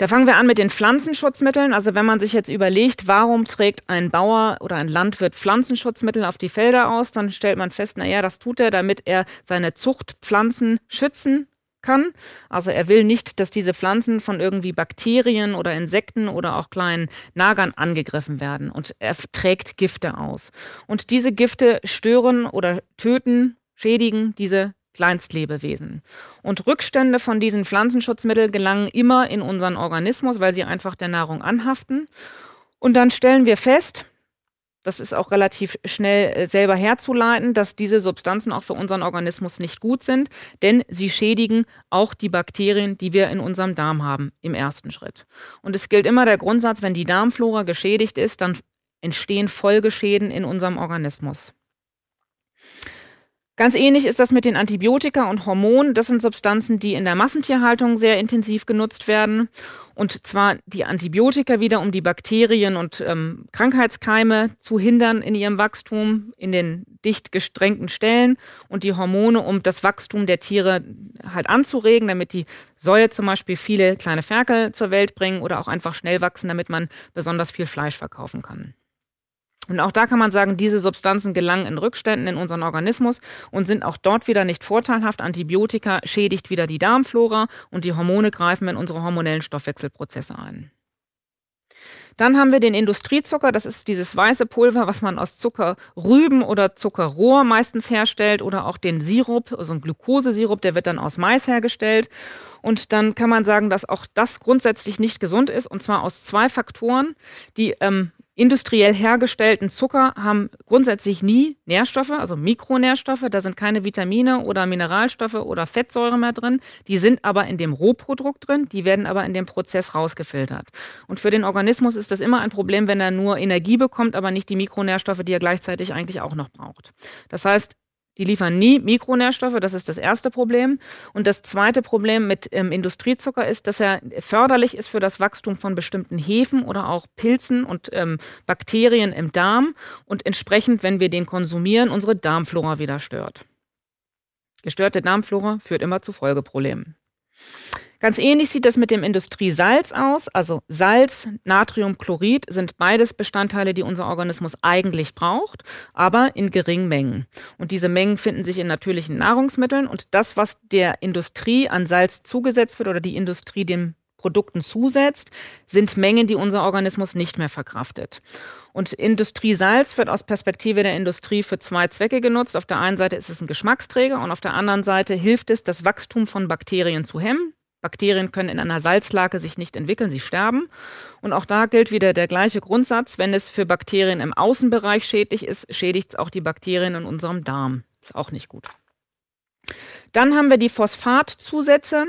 Da fangen wir an mit den Pflanzenschutzmitteln. Also wenn man sich jetzt überlegt, warum trägt ein Bauer oder ein Landwirt Pflanzenschutzmittel auf die Felder aus, dann stellt man fest, naja, das tut er, damit er seine Zuchtpflanzen schützen kann. Also er will nicht, dass diese Pflanzen von irgendwie Bakterien oder Insekten oder auch kleinen Nagern angegriffen werden. Und er trägt Gifte aus. Und diese Gifte stören oder töten, schädigen diese Kleinstlebewesen. Und Rückstände von diesen Pflanzenschutzmitteln gelangen immer in unseren Organismus, weil sie einfach der Nahrung anhaften. Und dann stellen wir fest, das ist auch relativ schnell äh, selber herzuleiten, dass diese Substanzen auch für unseren Organismus nicht gut sind, denn sie schädigen auch die Bakterien, die wir in unserem Darm haben, im ersten Schritt. Und es gilt immer der Grundsatz, wenn die Darmflora geschädigt ist, dann entstehen Folgeschäden in unserem Organismus. Ganz ähnlich ist das mit den Antibiotika und Hormonen. Das sind Substanzen, die in der Massentierhaltung sehr intensiv genutzt werden. Und zwar die Antibiotika wieder, um die Bakterien und ähm, Krankheitskeime zu hindern in ihrem Wachstum in den dicht gestrengten Stellen und die Hormone, um das Wachstum der Tiere halt anzuregen, damit die Säue zum Beispiel viele kleine Ferkel zur Welt bringen oder auch einfach schnell wachsen, damit man besonders viel Fleisch verkaufen kann. Und auch da kann man sagen, diese Substanzen gelangen in Rückständen in unseren Organismus und sind auch dort wieder nicht vorteilhaft. Antibiotika schädigt wieder die Darmflora und die Hormone greifen in unsere hormonellen Stoffwechselprozesse ein. Dann haben wir den Industriezucker, das ist dieses weiße Pulver, was man aus Zuckerrüben oder Zuckerrohr meistens herstellt oder auch den Sirup, also ein Glukosesirup, der wird dann aus Mais hergestellt. Und dann kann man sagen, dass auch das grundsätzlich nicht gesund ist, und zwar aus zwei Faktoren, die ähm, industriell hergestellten Zucker haben grundsätzlich nie Nährstoffe, also Mikronährstoffe. Da sind keine Vitamine oder Mineralstoffe oder Fettsäure mehr drin. Die sind aber in dem Rohprodukt drin. Die werden aber in dem Prozess rausgefiltert. Und für den Organismus ist das immer ein Problem, wenn er nur Energie bekommt, aber nicht die Mikronährstoffe, die er gleichzeitig eigentlich auch noch braucht. Das heißt, die liefern nie Mikronährstoffe, das ist das erste Problem. Und das zweite Problem mit ähm, Industriezucker ist, dass er förderlich ist für das Wachstum von bestimmten Hefen oder auch Pilzen und ähm, Bakterien im Darm und entsprechend, wenn wir den konsumieren, unsere Darmflora wieder stört. Gestörte Darmflora führt immer zu Folgeproblemen. Ganz ähnlich sieht das mit dem Industriesalz aus. Also Salz, Natriumchlorid sind beides Bestandteile, die unser Organismus eigentlich braucht, aber in geringen Mengen. Und diese Mengen finden sich in natürlichen Nahrungsmitteln. Und das, was der Industrie an Salz zugesetzt wird oder die Industrie den Produkten zusetzt, sind Mengen, die unser Organismus nicht mehr verkraftet. Und Industriesalz wird aus Perspektive der Industrie für zwei Zwecke genutzt. Auf der einen Seite ist es ein Geschmacksträger und auf der anderen Seite hilft es, das Wachstum von Bakterien zu hemmen. Bakterien können in einer Salzlake sich nicht entwickeln, sie sterben. Und auch da gilt wieder der gleiche Grundsatz. Wenn es für Bakterien im Außenbereich schädlich ist, schädigt es auch die Bakterien in unserem Darm. Ist auch nicht gut. Dann haben wir die Phosphatzusätze.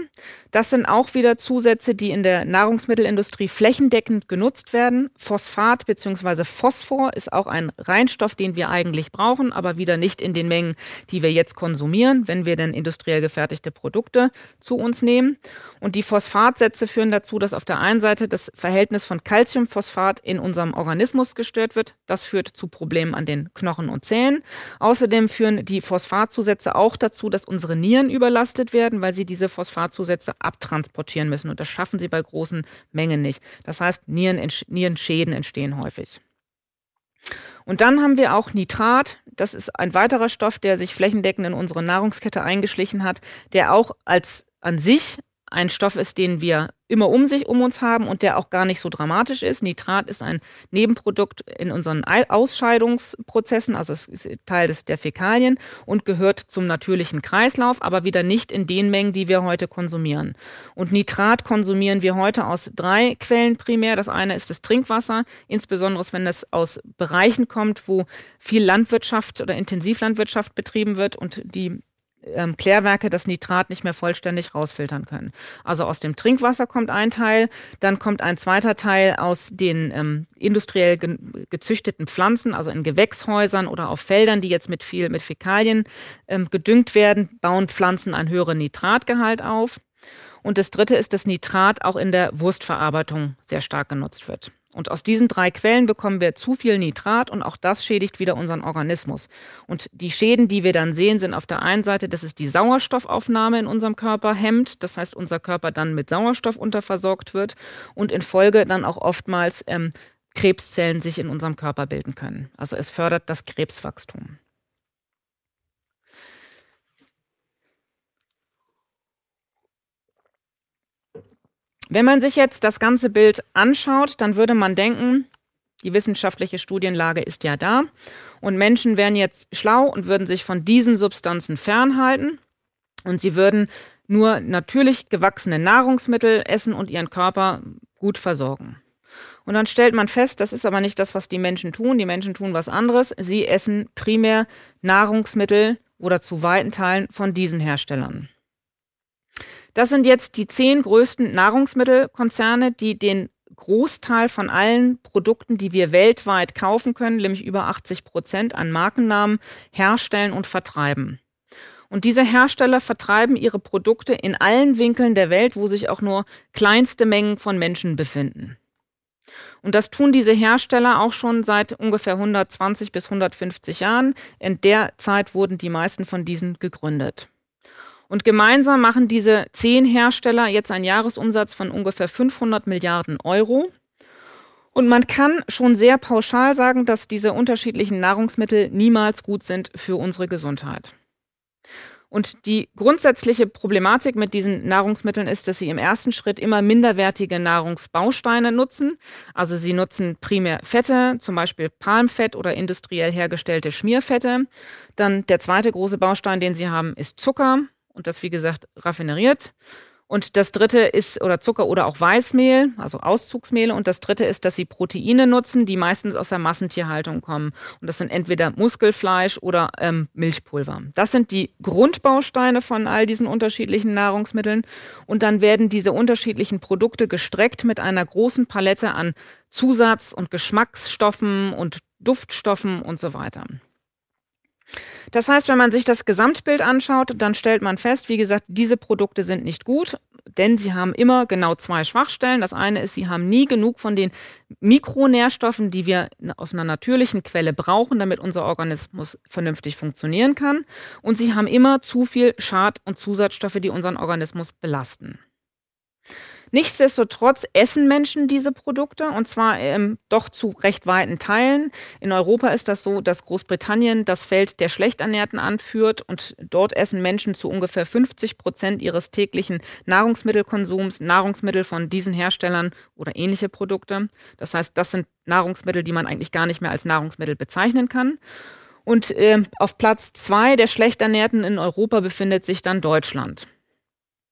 Das sind auch wieder Zusätze, die in der Nahrungsmittelindustrie flächendeckend genutzt werden. Phosphat bzw. Phosphor ist auch ein Reinstoff, den wir eigentlich brauchen, aber wieder nicht in den Mengen, die wir jetzt konsumieren, wenn wir denn industriell gefertigte Produkte zu uns nehmen. Und die Phosphatsätze führen dazu, dass auf der einen Seite das Verhältnis von Calciumphosphat in unserem Organismus gestört wird. Das führt zu Problemen an den Knochen und Zähnen. Außerdem führen die Phosphatzusätze auch dazu, dass unsere Nieren überlastet werden, weil sie diese Phosphatzusätze abtransportieren müssen. Und das schaffen sie bei großen Mengen nicht. Das heißt, Nieren, Nierenschäden entstehen häufig. Und dann haben wir auch Nitrat. Das ist ein weiterer Stoff, der sich flächendeckend in unsere Nahrungskette eingeschlichen hat, der auch als an sich ein Stoff ist, den wir immer um sich, um uns haben und der auch gar nicht so dramatisch ist. Nitrat ist ein Nebenprodukt in unseren Ausscheidungsprozessen, also es ist Teil des, der Fäkalien und gehört zum natürlichen Kreislauf, aber wieder nicht in den Mengen, die wir heute konsumieren. Und Nitrat konsumieren wir heute aus drei Quellen primär. Das eine ist das Trinkwasser, insbesondere wenn es aus Bereichen kommt, wo viel Landwirtschaft oder Intensivlandwirtschaft betrieben wird und die ähm, Klärwerke das Nitrat nicht mehr vollständig rausfiltern können. Also aus dem Trinkwasser kommt ein Teil, dann kommt ein zweiter Teil aus den ähm, industriell ge gezüchteten Pflanzen, also in Gewächshäusern oder auf Feldern, die jetzt mit viel mit Fäkalien ähm, gedüngt werden, bauen Pflanzen einen höheren Nitratgehalt auf. Und das dritte ist, dass Nitrat auch in der Wurstverarbeitung sehr stark genutzt wird. Und aus diesen drei Quellen bekommen wir zu viel Nitrat und auch das schädigt wieder unseren Organismus. Und die Schäden, die wir dann sehen, sind auf der einen Seite, dass es die Sauerstoffaufnahme in unserem Körper hemmt, das heißt, unser Körper dann mit Sauerstoff unterversorgt wird und in Folge dann auch oftmals ähm, Krebszellen sich in unserem Körper bilden können. Also es fördert das Krebswachstum. Wenn man sich jetzt das ganze Bild anschaut, dann würde man denken, die wissenschaftliche Studienlage ist ja da und Menschen wären jetzt schlau und würden sich von diesen Substanzen fernhalten und sie würden nur natürlich gewachsene Nahrungsmittel essen und ihren Körper gut versorgen. Und dann stellt man fest, das ist aber nicht das, was die Menschen tun. Die Menschen tun was anderes. Sie essen primär Nahrungsmittel oder zu weiten Teilen von diesen Herstellern. Das sind jetzt die zehn größten Nahrungsmittelkonzerne, die den Großteil von allen Produkten, die wir weltweit kaufen können, nämlich über 80 Prozent an Markennamen, herstellen und vertreiben. Und diese Hersteller vertreiben ihre Produkte in allen Winkeln der Welt, wo sich auch nur kleinste Mengen von Menschen befinden. Und das tun diese Hersteller auch schon seit ungefähr 120 bis 150 Jahren. In der Zeit wurden die meisten von diesen gegründet. Und gemeinsam machen diese zehn Hersteller jetzt einen Jahresumsatz von ungefähr 500 Milliarden Euro. Und man kann schon sehr pauschal sagen, dass diese unterschiedlichen Nahrungsmittel niemals gut sind für unsere Gesundheit. Und die grundsätzliche Problematik mit diesen Nahrungsmitteln ist, dass sie im ersten Schritt immer minderwertige Nahrungsbausteine nutzen. Also sie nutzen primär Fette, zum Beispiel Palmfett oder industriell hergestellte Schmierfette. Dann der zweite große Baustein, den sie haben, ist Zucker und das, wie gesagt, raffineriert. Und das dritte ist, oder Zucker oder auch Weißmehl, also Auszugsmehle. Und das dritte ist, dass sie Proteine nutzen, die meistens aus der Massentierhaltung kommen. Und das sind entweder Muskelfleisch oder ähm, Milchpulver. Das sind die Grundbausteine von all diesen unterschiedlichen Nahrungsmitteln. Und dann werden diese unterschiedlichen Produkte gestreckt mit einer großen Palette an Zusatz- und Geschmacksstoffen und Duftstoffen und so weiter. Das heißt, wenn man sich das Gesamtbild anschaut, dann stellt man fest, wie gesagt, diese Produkte sind nicht gut, denn sie haben immer genau zwei Schwachstellen. Das eine ist, sie haben nie genug von den Mikronährstoffen, die wir aus einer natürlichen Quelle brauchen, damit unser Organismus vernünftig funktionieren kann. Und sie haben immer zu viel Schad- und Zusatzstoffe, die unseren Organismus belasten. Nichtsdestotrotz essen Menschen diese Produkte und zwar ähm, doch zu recht weiten Teilen. In Europa ist das so, dass Großbritannien das Feld der Schlechternährten anführt und dort essen Menschen zu ungefähr 50 Prozent ihres täglichen Nahrungsmittelkonsums Nahrungsmittel von diesen Herstellern oder ähnliche Produkte. Das heißt, das sind Nahrungsmittel, die man eigentlich gar nicht mehr als Nahrungsmittel bezeichnen kann. Und äh, auf Platz zwei der Schlechternährten in Europa befindet sich dann Deutschland.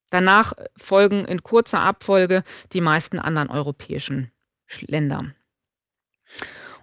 Danach folgen in kurzer Abfolge die meisten anderen europäischen Länder.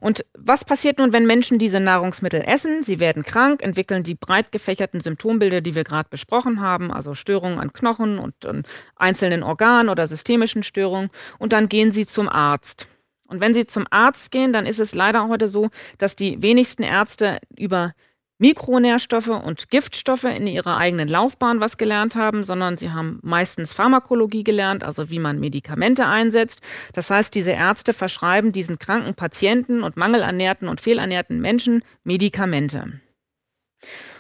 Und was passiert nun, wenn Menschen diese Nahrungsmittel essen? Sie werden krank, entwickeln die breit gefächerten Symptombilder, die wir gerade besprochen haben, also Störungen an Knochen und an einzelnen Organen oder systemischen Störungen. Und dann gehen sie zum Arzt. Und wenn sie zum Arzt gehen, dann ist es leider heute so, dass die wenigsten Ärzte über Mikronährstoffe und Giftstoffe in ihrer eigenen Laufbahn was gelernt haben, sondern sie haben meistens Pharmakologie gelernt, also wie man Medikamente einsetzt. Das heißt, diese Ärzte verschreiben diesen kranken Patienten und mangelernährten und fehlernährten Menschen Medikamente.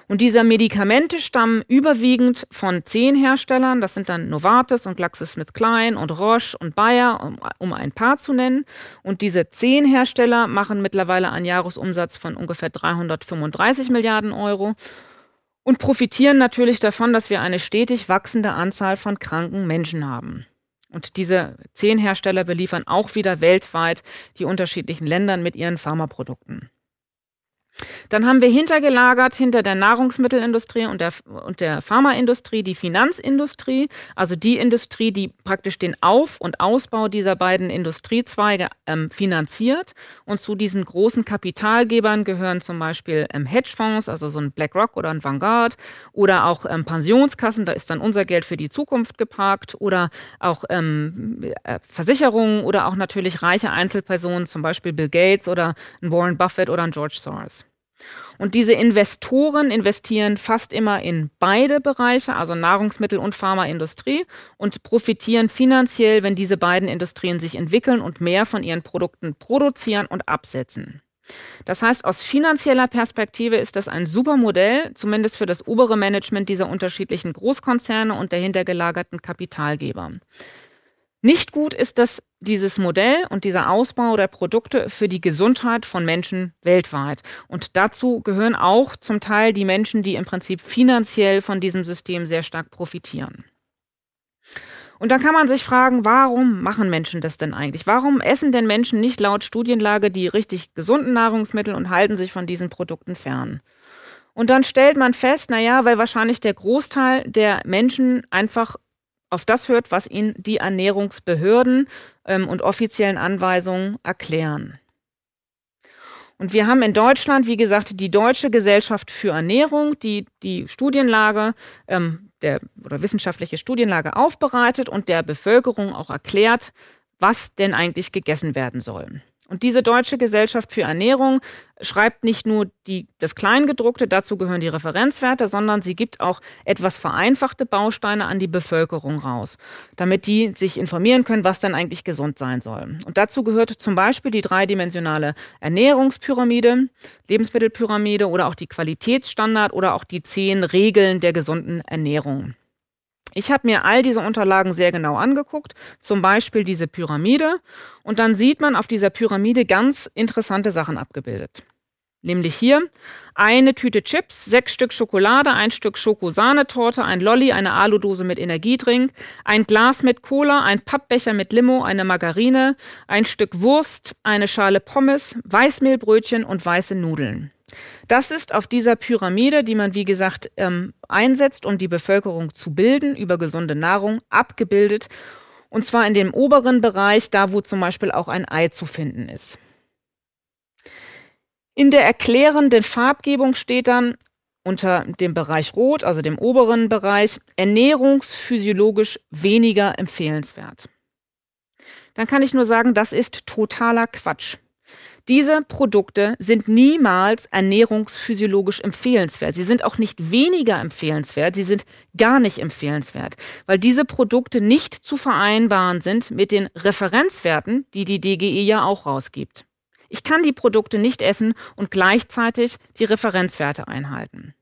Und diese Medikamente stammen überwiegend von zehn Herstellern. Das sind dann Novartis und GlaxoSmithKline und Roche und Bayer, um, um ein paar zu nennen. Und diese zehn Hersteller machen mittlerweile einen Jahresumsatz von ungefähr 335 Milliarden Euro und profitieren natürlich davon, dass wir eine stetig wachsende Anzahl von kranken Menschen haben. Und diese zehn Hersteller beliefern auch wieder weltweit die unterschiedlichen Länder mit ihren Pharmaprodukten. Dann haben wir hintergelagert hinter der Nahrungsmittelindustrie und der, und der Pharmaindustrie die Finanzindustrie, also die Industrie, die praktisch den Auf- und Ausbau dieser beiden Industriezweige ähm, finanziert. Und zu diesen großen Kapitalgebern gehören zum Beispiel ähm, Hedgefonds, also so ein BlackRock oder ein Vanguard, oder auch ähm, Pensionskassen, da ist dann unser Geld für die Zukunft geparkt, oder auch ähm, äh, Versicherungen oder auch natürlich reiche Einzelpersonen, zum Beispiel Bill Gates oder ein Warren Buffett oder ein George Soros. Und diese Investoren investieren fast immer in beide Bereiche, also Nahrungsmittel- und Pharmaindustrie, und profitieren finanziell, wenn diese beiden Industrien sich entwickeln und mehr von ihren Produkten produzieren und absetzen. Das heißt, aus finanzieller Perspektive ist das ein super Modell, zumindest für das obere Management dieser unterschiedlichen Großkonzerne und der hintergelagerten Kapitalgeber. Nicht gut ist das dieses Modell und dieser Ausbau der Produkte für die Gesundheit von Menschen weltweit. Und dazu gehören auch zum Teil die Menschen, die im Prinzip finanziell von diesem System sehr stark profitieren. Und dann kann man sich fragen, warum machen Menschen das denn eigentlich? Warum essen denn Menschen nicht laut Studienlage die richtig gesunden Nahrungsmittel und halten sich von diesen Produkten fern? Und dann stellt man fest, naja, weil wahrscheinlich der Großteil der Menschen einfach auf das hört, was ihnen die Ernährungsbehörden ähm, und offiziellen Anweisungen erklären. Und wir haben in Deutschland, wie gesagt, die Deutsche Gesellschaft für Ernährung, die die Studienlage ähm, der, oder wissenschaftliche Studienlage aufbereitet und der Bevölkerung auch erklärt, was denn eigentlich gegessen werden soll. Und diese Deutsche Gesellschaft für Ernährung schreibt nicht nur die, das Kleingedruckte, dazu gehören die Referenzwerte, sondern sie gibt auch etwas vereinfachte Bausteine an die Bevölkerung raus, damit die sich informieren können, was denn eigentlich gesund sein soll. Und dazu gehört zum Beispiel die dreidimensionale Ernährungspyramide, Lebensmittelpyramide oder auch die Qualitätsstandard oder auch die zehn Regeln der gesunden Ernährung. Ich habe mir all diese Unterlagen sehr genau angeguckt, zum Beispiel diese Pyramide. Und dann sieht man auf dieser Pyramide ganz interessante Sachen abgebildet. Nämlich hier eine Tüte Chips, sechs Stück Schokolade, ein Stück Schokosahnetorte, ein Lolli, eine Aludose mit Energiedrink, ein Glas mit Cola, ein Pappbecher mit Limo, eine Margarine, ein Stück Wurst, eine Schale Pommes, Weißmehlbrötchen und weiße Nudeln. Das ist auf dieser Pyramide, die man wie gesagt ähm, einsetzt, um die Bevölkerung zu bilden über gesunde Nahrung, abgebildet. Und zwar in dem oberen Bereich, da wo zum Beispiel auch ein Ei zu finden ist. In der erklärenden Farbgebung steht dann unter dem Bereich Rot, also dem oberen Bereich, ernährungsphysiologisch weniger empfehlenswert. Dann kann ich nur sagen, das ist totaler Quatsch. Diese Produkte sind niemals ernährungsphysiologisch empfehlenswert. Sie sind auch nicht weniger empfehlenswert, sie sind gar nicht empfehlenswert, weil diese Produkte nicht zu vereinbaren sind mit den Referenzwerten, die die DGE ja auch rausgibt. Ich kann die Produkte nicht essen und gleichzeitig die Referenzwerte einhalten.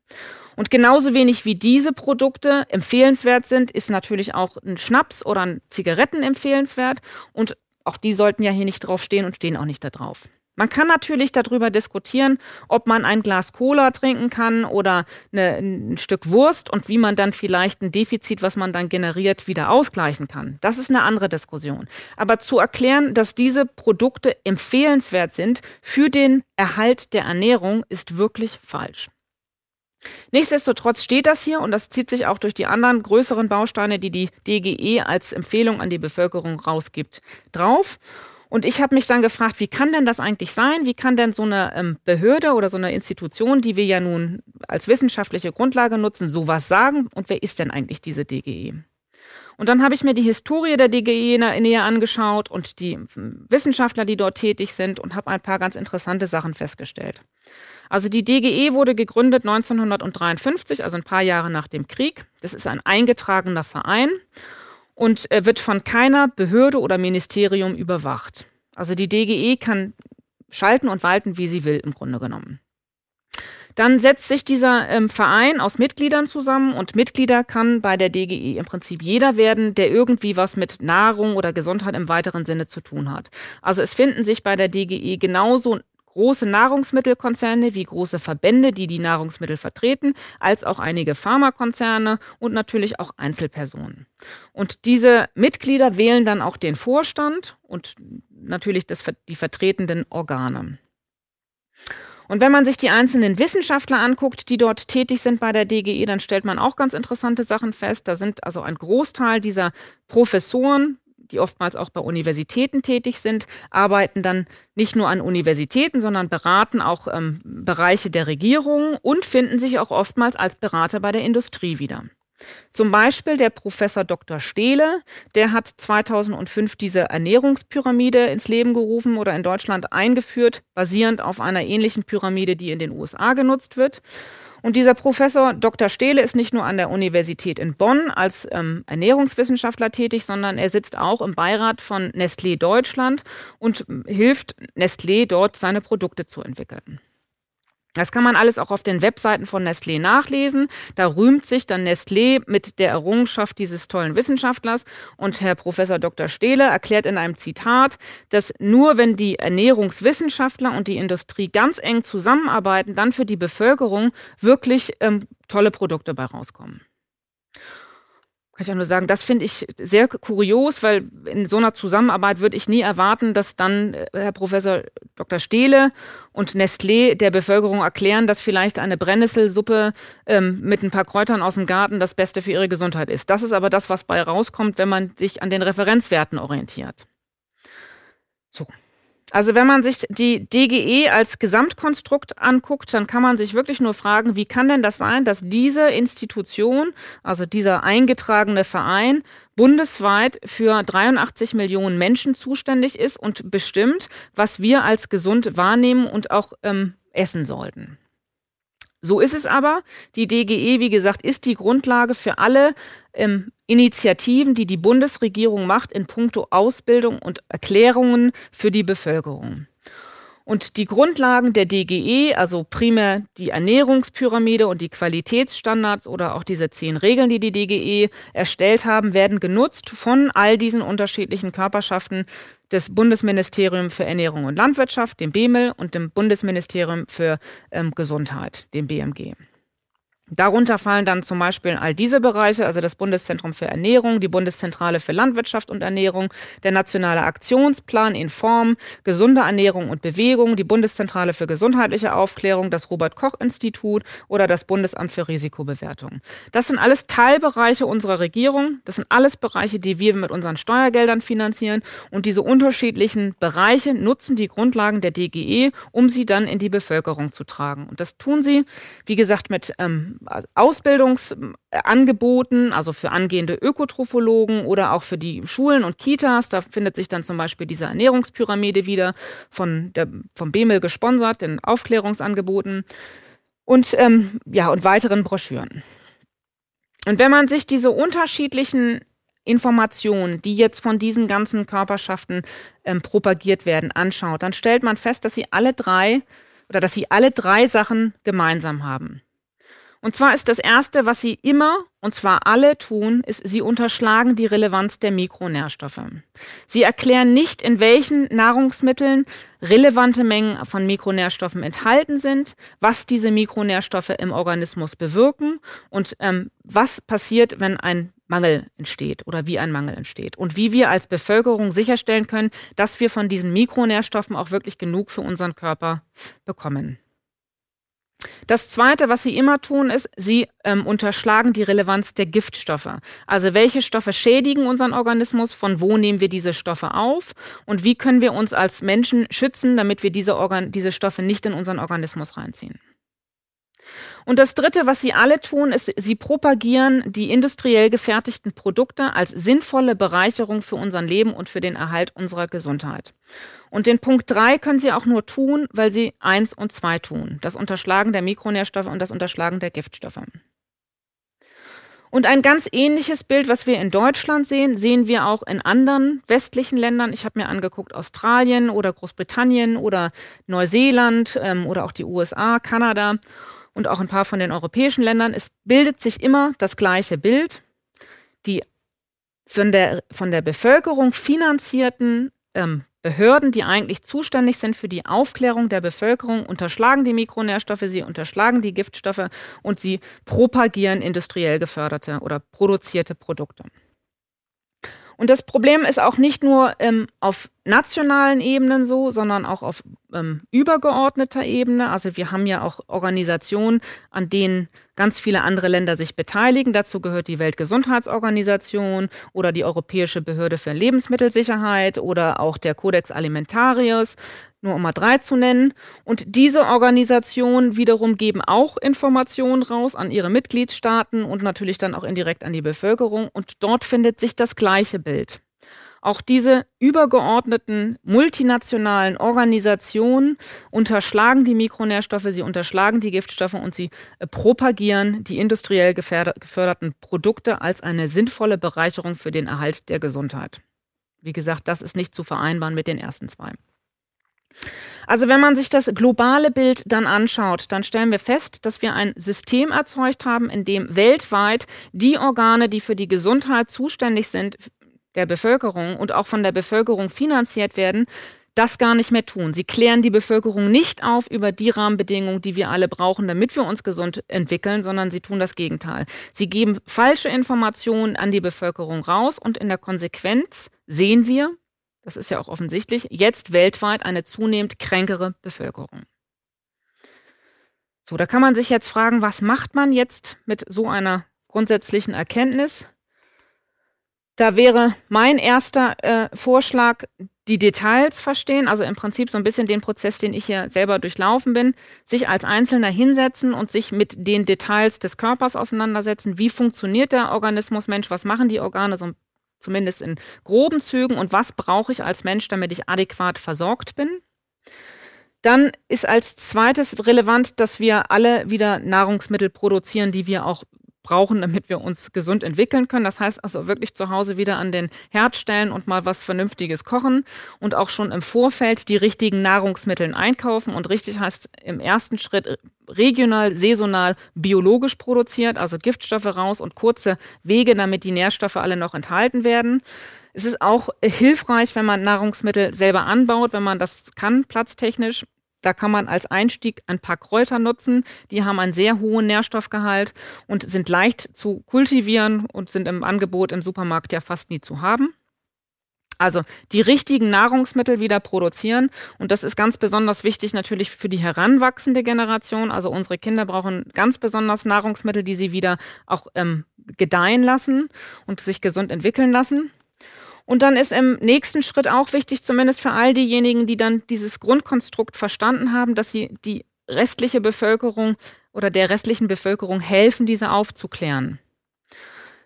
Und genauso wenig wie diese Produkte empfehlenswert sind, ist natürlich auch ein Schnaps oder ein Zigaretten empfehlenswert. Und auch die sollten ja hier nicht drauf stehen und stehen auch nicht da drauf. Man kann natürlich darüber diskutieren, ob man ein Glas Cola trinken kann oder eine, ein Stück Wurst und wie man dann vielleicht ein Defizit, was man dann generiert, wieder ausgleichen kann. Das ist eine andere Diskussion. Aber zu erklären, dass diese Produkte empfehlenswert sind für den Erhalt der Ernährung, ist wirklich falsch. Nichtsdestotrotz steht das hier und das zieht sich auch durch die anderen größeren Bausteine, die die DGE als Empfehlung an die Bevölkerung rausgibt, drauf. Und ich habe mich dann gefragt, wie kann denn das eigentlich sein? Wie kann denn so eine ähm, Behörde oder so eine Institution, die wir ja nun als wissenschaftliche Grundlage nutzen, sowas sagen? Und wer ist denn eigentlich diese DGE? Und dann habe ich mir die Historie der DGE näher angeschaut und die hm, Wissenschaftler, die dort tätig sind und habe ein paar ganz interessante Sachen festgestellt. Also die DGE wurde gegründet 1953, also ein paar Jahre nach dem Krieg. Das ist ein eingetragener Verein und wird von keiner Behörde oder Ministerium überwacht. Also die DGE kann schalten und walten, wie sie will, im Grunde genommen. Dann setzt sich dieser ähm, Verein aus Mitgliedern zusammen und Mitglieder kann bei der DGE im Prinzip jeder werden, der irgendwie was mit Nahrung oder Gesundheit im weiteren Sinne zu tun hat. Also es finden sich bei der DGE genauso große Nahrungsmittelkonzerne wie große Verbände, die die Nahrungsmittel vertreten, als auch einige Pharmakonzerne und natürlich auch Einzelpersonen. Und diese Mitglieder wählen dann auch den Vorstand und natürlich das, die vertretenden Organe. Und wenn man sich die einzelnen Wissenschaftler anguckt, die dort tätig sind bei der DGE, dann stellt man auch ganz interessante Sachen fest. Da sind also ein Großteil dieser Professoren, die oftmals auch bei Universitäten tätig sind, arbeiten dann nicht nur an Universitäten, sondern beraten auch ähm, Bereiche der Regierung und finden sich auch oftmals als Berater bei der Industrie wieder. Zum Beispiel der Professor Dr. Stehle, der hat 2005 diese Ernährungspyramide ins Leben gerufen oder in Deutschland eingeführt, basierend auf einer ähnlichen Pyramide, die in den USA genutzt wird. Und dieser Professor Dr. Stehle ist nicht nur an der Universität in Bonn als ähm, Ernährungswissenschaftler tätig, sondern er sitzt auch im Beirat von Nestlé Deutschland und hilft Nestlé dort seine Produkte zu entwickeln. Das kann man alles auch auf den Webseiten von Nestlé nachlesen. Da rühmt sich dann Nestlé mit der Errungenschaft dieses tollen Wissenschaftlers. Und Herr Professor Dr. Stehle erklärt in einem Zitat, dass nur wenn die Ernährungswissenschaftler und die Industrie ganz eng zusammenarbeiten, dann für die Bevölkerung wirklich ähm, tolle Produkte bei rauskommen kann ich ja nur sagen, das finde ich sehr kurios, weil in so einer Zusammenarbeit würde ich nie erwarten, dass dann äh, Herr Professor Dr. Stehle und Nestlé der Bevölkerung erklären, dass vielleicht eine Brennnesselsuppe ähm, mit ein paar Kräutern aus dem Garten das Beste für ihre Gesundheit ist. Das ist aber das, was bei rauskommt, wenn man sich an den Referenzwerten orientiert. So. Also wenn man sich die DGE als Gesamtkonstrukt anguckt, dann kann man sich wirklich nur fragen, wie kann denn das sein, dass diese Institution, also dieser eingetragene Verein, bundesweit für 83 Millionen Menschen zuständig ist und bestimmt, was wir als gesund wahrnehmen und auch ähm, essen sollten. So ist es aber. Die DGE, wie gesagt, ist die Grundlage für alle ähm, Initiativen, die die Bundesregierung macht in puncto Ausbildung und Erklärungen für die Bevölkerung. Und die Grundlagen der DGE, also primär die Ernährungspyramide und die Qualitätsstandards oder auch diese zehn Regeln, die die DGE erstellt haben, werden genutzt von all diesen unterschiedlichen Körperschaften des Bundesministeriums für Ernährung und Landwirtschaft, dem BEMEL, und dem Bundesministerium für ähm, Gesundheit, dem BMG. Darunter fallen dann zum Beispiel all diese Bereiche, also das Bundeszentrum für Ernährung, die Bundeszentrale für Landwirtschaft und Ernährung, der Nationale Aktionsplan in Form, gesunde Ernährung und Bewegung, die Bundeszentrale für gesundheitliche Aufklärung, das Robert Koch Institut oder das Bundesamt für Risikobewertung. Das sind alles Teilbereiche unserer Regierung. Das sind alles Bereiche, die wir mit unseren Steuergeldern finanzieren. Und diese unterschiedlichen Bereiche nutzen die Grundlagen der DGE, um sie dann in die Bevölkerung zu tragen. Und das tun sie, wie gesagt, mit ähm, Ausbildungsangeboten, also für angehende Ökotrophologen oder auch für die Schulen und Kitas. Da findet sich dann zum Beispiel diese Ernährungspyramide wieder von der, vom BEMEL gesponsert, den Aufklärungsangeboten und, ähm, ja, und weiteren Broschüren. Und wenn man sich diese unterschiedlichen Informationen, die jetzt von diesen ganzen Körperschaften ähm, propagiert werden, anschaut, dann stellt man fest, dass sie alle drei oder dass sie alle drei Sachen gemeinsam haben. Und zwar ist das Erste, was sie immer, und zwar alle tun, ist, sie unterschlagen die Relevanz der Mikronährstoffe. Sie erklären nicht, in welchen Nahrungsmitteln relevante Mengen von Mikronährstoffen enthalten sind, was diese Mikronährstoffe im Organismus bewirken und ähm, was passiert, wenn ein Mangel entsteht oder wie ein Mangel entsteht und wie wir als Bevölkerung sicherstellen können, dass wir von diesen Mikronährstoffen auch wirklich genug für unseren Körper bekommen. Das Zweite, was sie immer tun, ist, sie ähm, unterschlagen die Relevanz der Giftstoffe. Also welche Stoffe schädigen unseren Organismus, von wo nehmen wir diese Stoffe auf und wie können wir uns als Menschen schützen, damit wir diese, Organ diese Stoffe nicht in unseren Organismus reinziehen. Und das Dritte, was sie alle tun, ist, sie propagieren die industriell gefertigten Produkte als sinnvolle Bereicherung für unser Leben und für den Erhalt unserer Gesundheit. Und den Punkt drei können sie auch nur tun, weil sie eins und zwei tun. Das Unterschlagen der Mikronährstoffe und das Unterschlagen der Giftstoffe. Und ein ganz ähnliches Bild, was wir in Deutschland sehen, sehen wir auch in anderen westlichen Ländern. Ich habe mir angeguckt Australien oder Großbritannien oder Neuseeland ähm, oder auch die USA, Kanada und auch ein paar von den europäischen Ländern. Es bildet sich immer das gleiche Bild. Die von der, von der Bevölkerung finanzierten ähm, Behörden, die eigentlich zuständig sind für die Aufklärung der Bevölkerung, unterschlagen die Mikronährstoffe, sie unterschlagen die Giftstoffe und sie propagieren industriell geförderte oder produzierte Produkte. Und das Problem ist auch nicht nur ähm, auf nationalen Ebenen so, sondern auch auf ähm, übergeordneter Ebene. Also wir haben ja auch Organisationen, an denen ganz viele andere Länder sich beteiligen. Dazu gehört die Weltgesundheitsorganisation oder die Europäische Behörde für Lebensmittelsicherheit oder auch der Codex Alimentarius, nur um mal drei zu nennen. Und diese Organisationen wiederum geben auch Informationen raus an ihre Mitgliedstaaten und natürlich dann auch indirekt an die Bevölkerung. Und dort findet sich das gleiche Bild. Auch diese übergeordneten multinationalen Organisationen unterschlagen die Mikronährstoffe, sie unterschlagen die Giftstoffe und sie äh, propagieren die industriell geförderten Produkte als eine sinnvolle Bereicherung für den Erhalt der Gesundheit. Wie gesagt, das ist nicht zu vereinbaren mit den ersten zwei. Also wenn man sich das globale Bild dann anschaut, dann stellen wir fest, dass wir ein System erzeugt haben, in dem weltweit die Organe, die für die Gesundheit zuständig sind, der Bevölkerung und auch von der Bevölkerung finanziert werden, das gar nicht mehr tun. Sie klären die Bevölkerung nicht auf über die Rahmenbedingungen, die wir alle brauchen, damit wir uns gesund entwickeln, sondern sie tun das Gegenteil. Sie geben falsche Informationen an die Bevölkerung raus und in der Konsequenz sehen wir, das ist ja auch offensichtlich, jetzt weltweit eine zunehmend kränkere Bevölkerung. So, da kann man sich jetzt fragen, was macht man jetzt mit so einer grundsätzlichen Erkenntnis? Da wäre mein erster äh, Vorschlag, die Details verstehen, also im Prinzip so ein bisschen den Prozess, den ich hier selber durchlaufen bin, sich als Einzelner hinsetzen und sich mit den Details des Körpers auseinandersetzen. Wie funktioniert der Organismus Mensch? Was machen die Organe so zumindest in groben Zügen und was brauche ich als Mensch, damit ich adäquat versorgt bin? Dann ist als zweites relevant, dass wir alle wieder Nahrungsmittel produzieren, die wir auch brauchen, damit wir uns gesund entwickeln können. Das heißt also wirklich zu Hause wieder an den Herd stellen und mal was Vernünftiges kochen und auch schon im Vorfeld die richtigen Nahrungsmittel einkaufen. Und richtig heißt im ersten Schritt regional, saisonal, biologisch produziert, also Giftstoffe raus und kurze Wege, damit die Nährstoffe alle noch enthalten werden. Es ist auch hilfreich, wenn man Nahrungsmittel selber anbaut, wenn man das kann, platztechnisch. Da kann man als Einstieg ein paar Kräuter nutzen. Die haben einen sehr hohen Nährstoffgehalt und sind leicht zu kultivieren und sind im Angebot im Supermarkt ja fast nie zu haben. Also die richtigen Nahrungsmittel wieder produzieren. Und das ist ganz besonders wichtig natürlich für die heranwachsende Generation. Also unsere Kinder brauchen ganz besonders Nahrungsmittel, die sie wieder auch ähm, gedeihen lassen und sich gesund entwickeln lassen. Und dann ist im nächsten Schritt auch wichtig, zumindest für all diejenigen, die dann dieses Grundkonstrukt verstanden haben, dass sie die restliche Bevölkerung oder der restlichen Bevölkerung helfen, diese aufzuklären.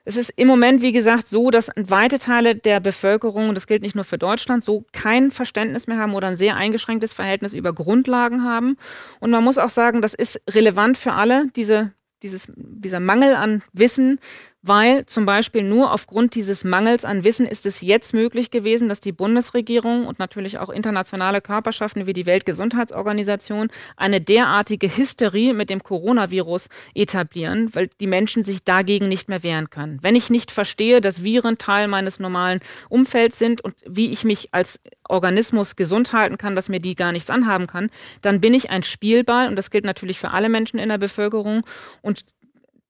Es ist im Moment, wie gesagt, so, dass weite Teile der Bevölkerung, und das gilt nicht nur für Deutschland, so kein Verständnis mehr haben oder ein sehr eingeschränktes Verhältnis über Grundlagen haben. Und man muss auch sagen, das ist relevant für alle, diese, dieses, dieser Mangel an Wissen weil zum Beispiel nur aufgrund dieses Mangels an Wissen ist es jetzt möglich gewesen, dass die Bundesregierung und natürlich auch internationale Körperschaften wie die Weltgesundheitsorganisation eine derartige Hysterie mit dem Coronavirus etablieren, weil die Menschen sich dagegen nicht mehr wehren können. Wenn ich nicht verstehe, dass Viren Teil meines normalen Umfelds sind und wie ich mich als Organismus gesund halten kann, dass mir die gar nichts anhaben kann, dann bin ich ein Spielball und das gilt natürlich für alle Menschen in der Bevölkerung und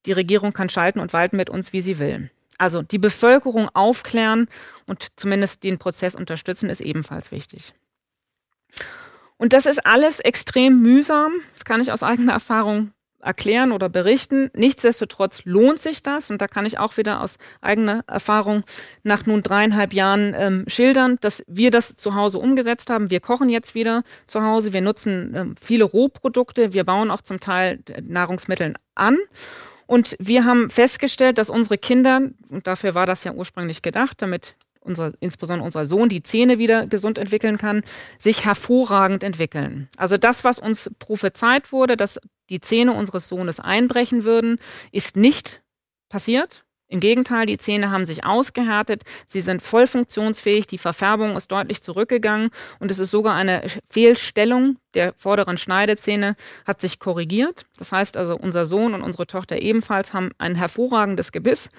die Regierung kann schalten und walten mit uns, wie sie will. Also die Bevölkerung aufklären und zumindest den Prozess unterstützen, ist ebenfalls wichtig. Und das ist alles extrem mühsam. Das kann ich aus eigener Erfahrung erklären oder berichten. Nichtsdestotrotz lohnt sich das. Und da kann ich auch wieder aus eigener Erfahrung nach nun dreieinhalb Jahren ähm, schildern, dass wir das zu Hause umgesetzt haben. Wir kochen jetzt wieder zu Hause. Wir nutzen ähm, viele Rohprodukte. Wir bauen auch zum Teil Nahrungsmittel an. Und wir haben festgestellt, dass unsere Kinder, und dafür war das ja ursprünglich gedacht, damit unser, insbesondere unser Sohn die Zähne wieder gesund entwickeln kann, sich hervorragend entwickeln. Also das, was uns prophezeit wurde, dass die Zähne unseres Sohnes einbrechen würden, ist nicht passiert. Im Gegenteil, die Zähne haben sich ausgehärtet, sie sind voll funktionsfähig, die Verfärbung ist deutlich zurückgegangen und es ist sogar eine Fehlstellung der vorderen Schneidezähne hat sich korrigiert. Das heißt also, unser Sohn und unsere Tochter ebenfalls haben ein hervorragendes Gebiss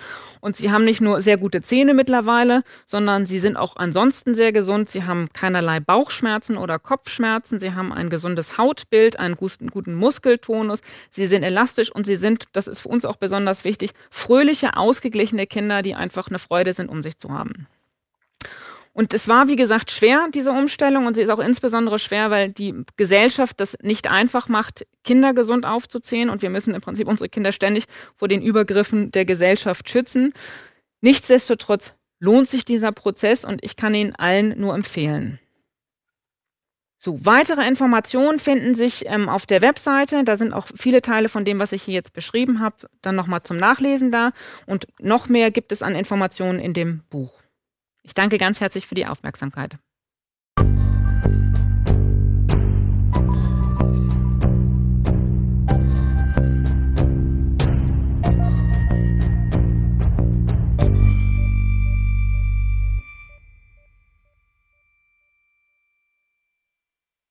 und sie haben nicht nur sehr gute Zähne mittlerweile, sondern sie sind auch ansonsten sehr gesund. Sie haben keinerlei Bauchschmerzen oder Kopfschmerzen. Sie haben ein gesundes Hautbild, einen guten Muskeltonus. Sie sind elastisch und sie sind, das ist für uns auch besonders wichtig, fröhliche, ausgeglichene Kinder, die einfach eine Freude sind, um sich zu haben. Und es war, wie gesagt, schwer, diese Umstellung. Und sie ist auch insbesondere schwer, weil die Gesellschaft das nicht einfach macht, Kinder gesund aufzuziehen. Und wir müssen im Prinzip unsere Kinder ständig vor den Übergriffen der Gesellschaft schützen. Nichtsdestotrotz lohnt sich dieser Prozess und ich kann ihn allen nur empfehlen. So, weitere Informationen finden sich ähm, auf der Webseite. Da sind auch viele Teile von dem, was ich hier jetzt beschrieben habe, dann nochmal zum Nachlesen da. Und noch mehr gibt es an Informationen in dem Buch. Ich danke ganz herzlich für die Aufmerksamkeit.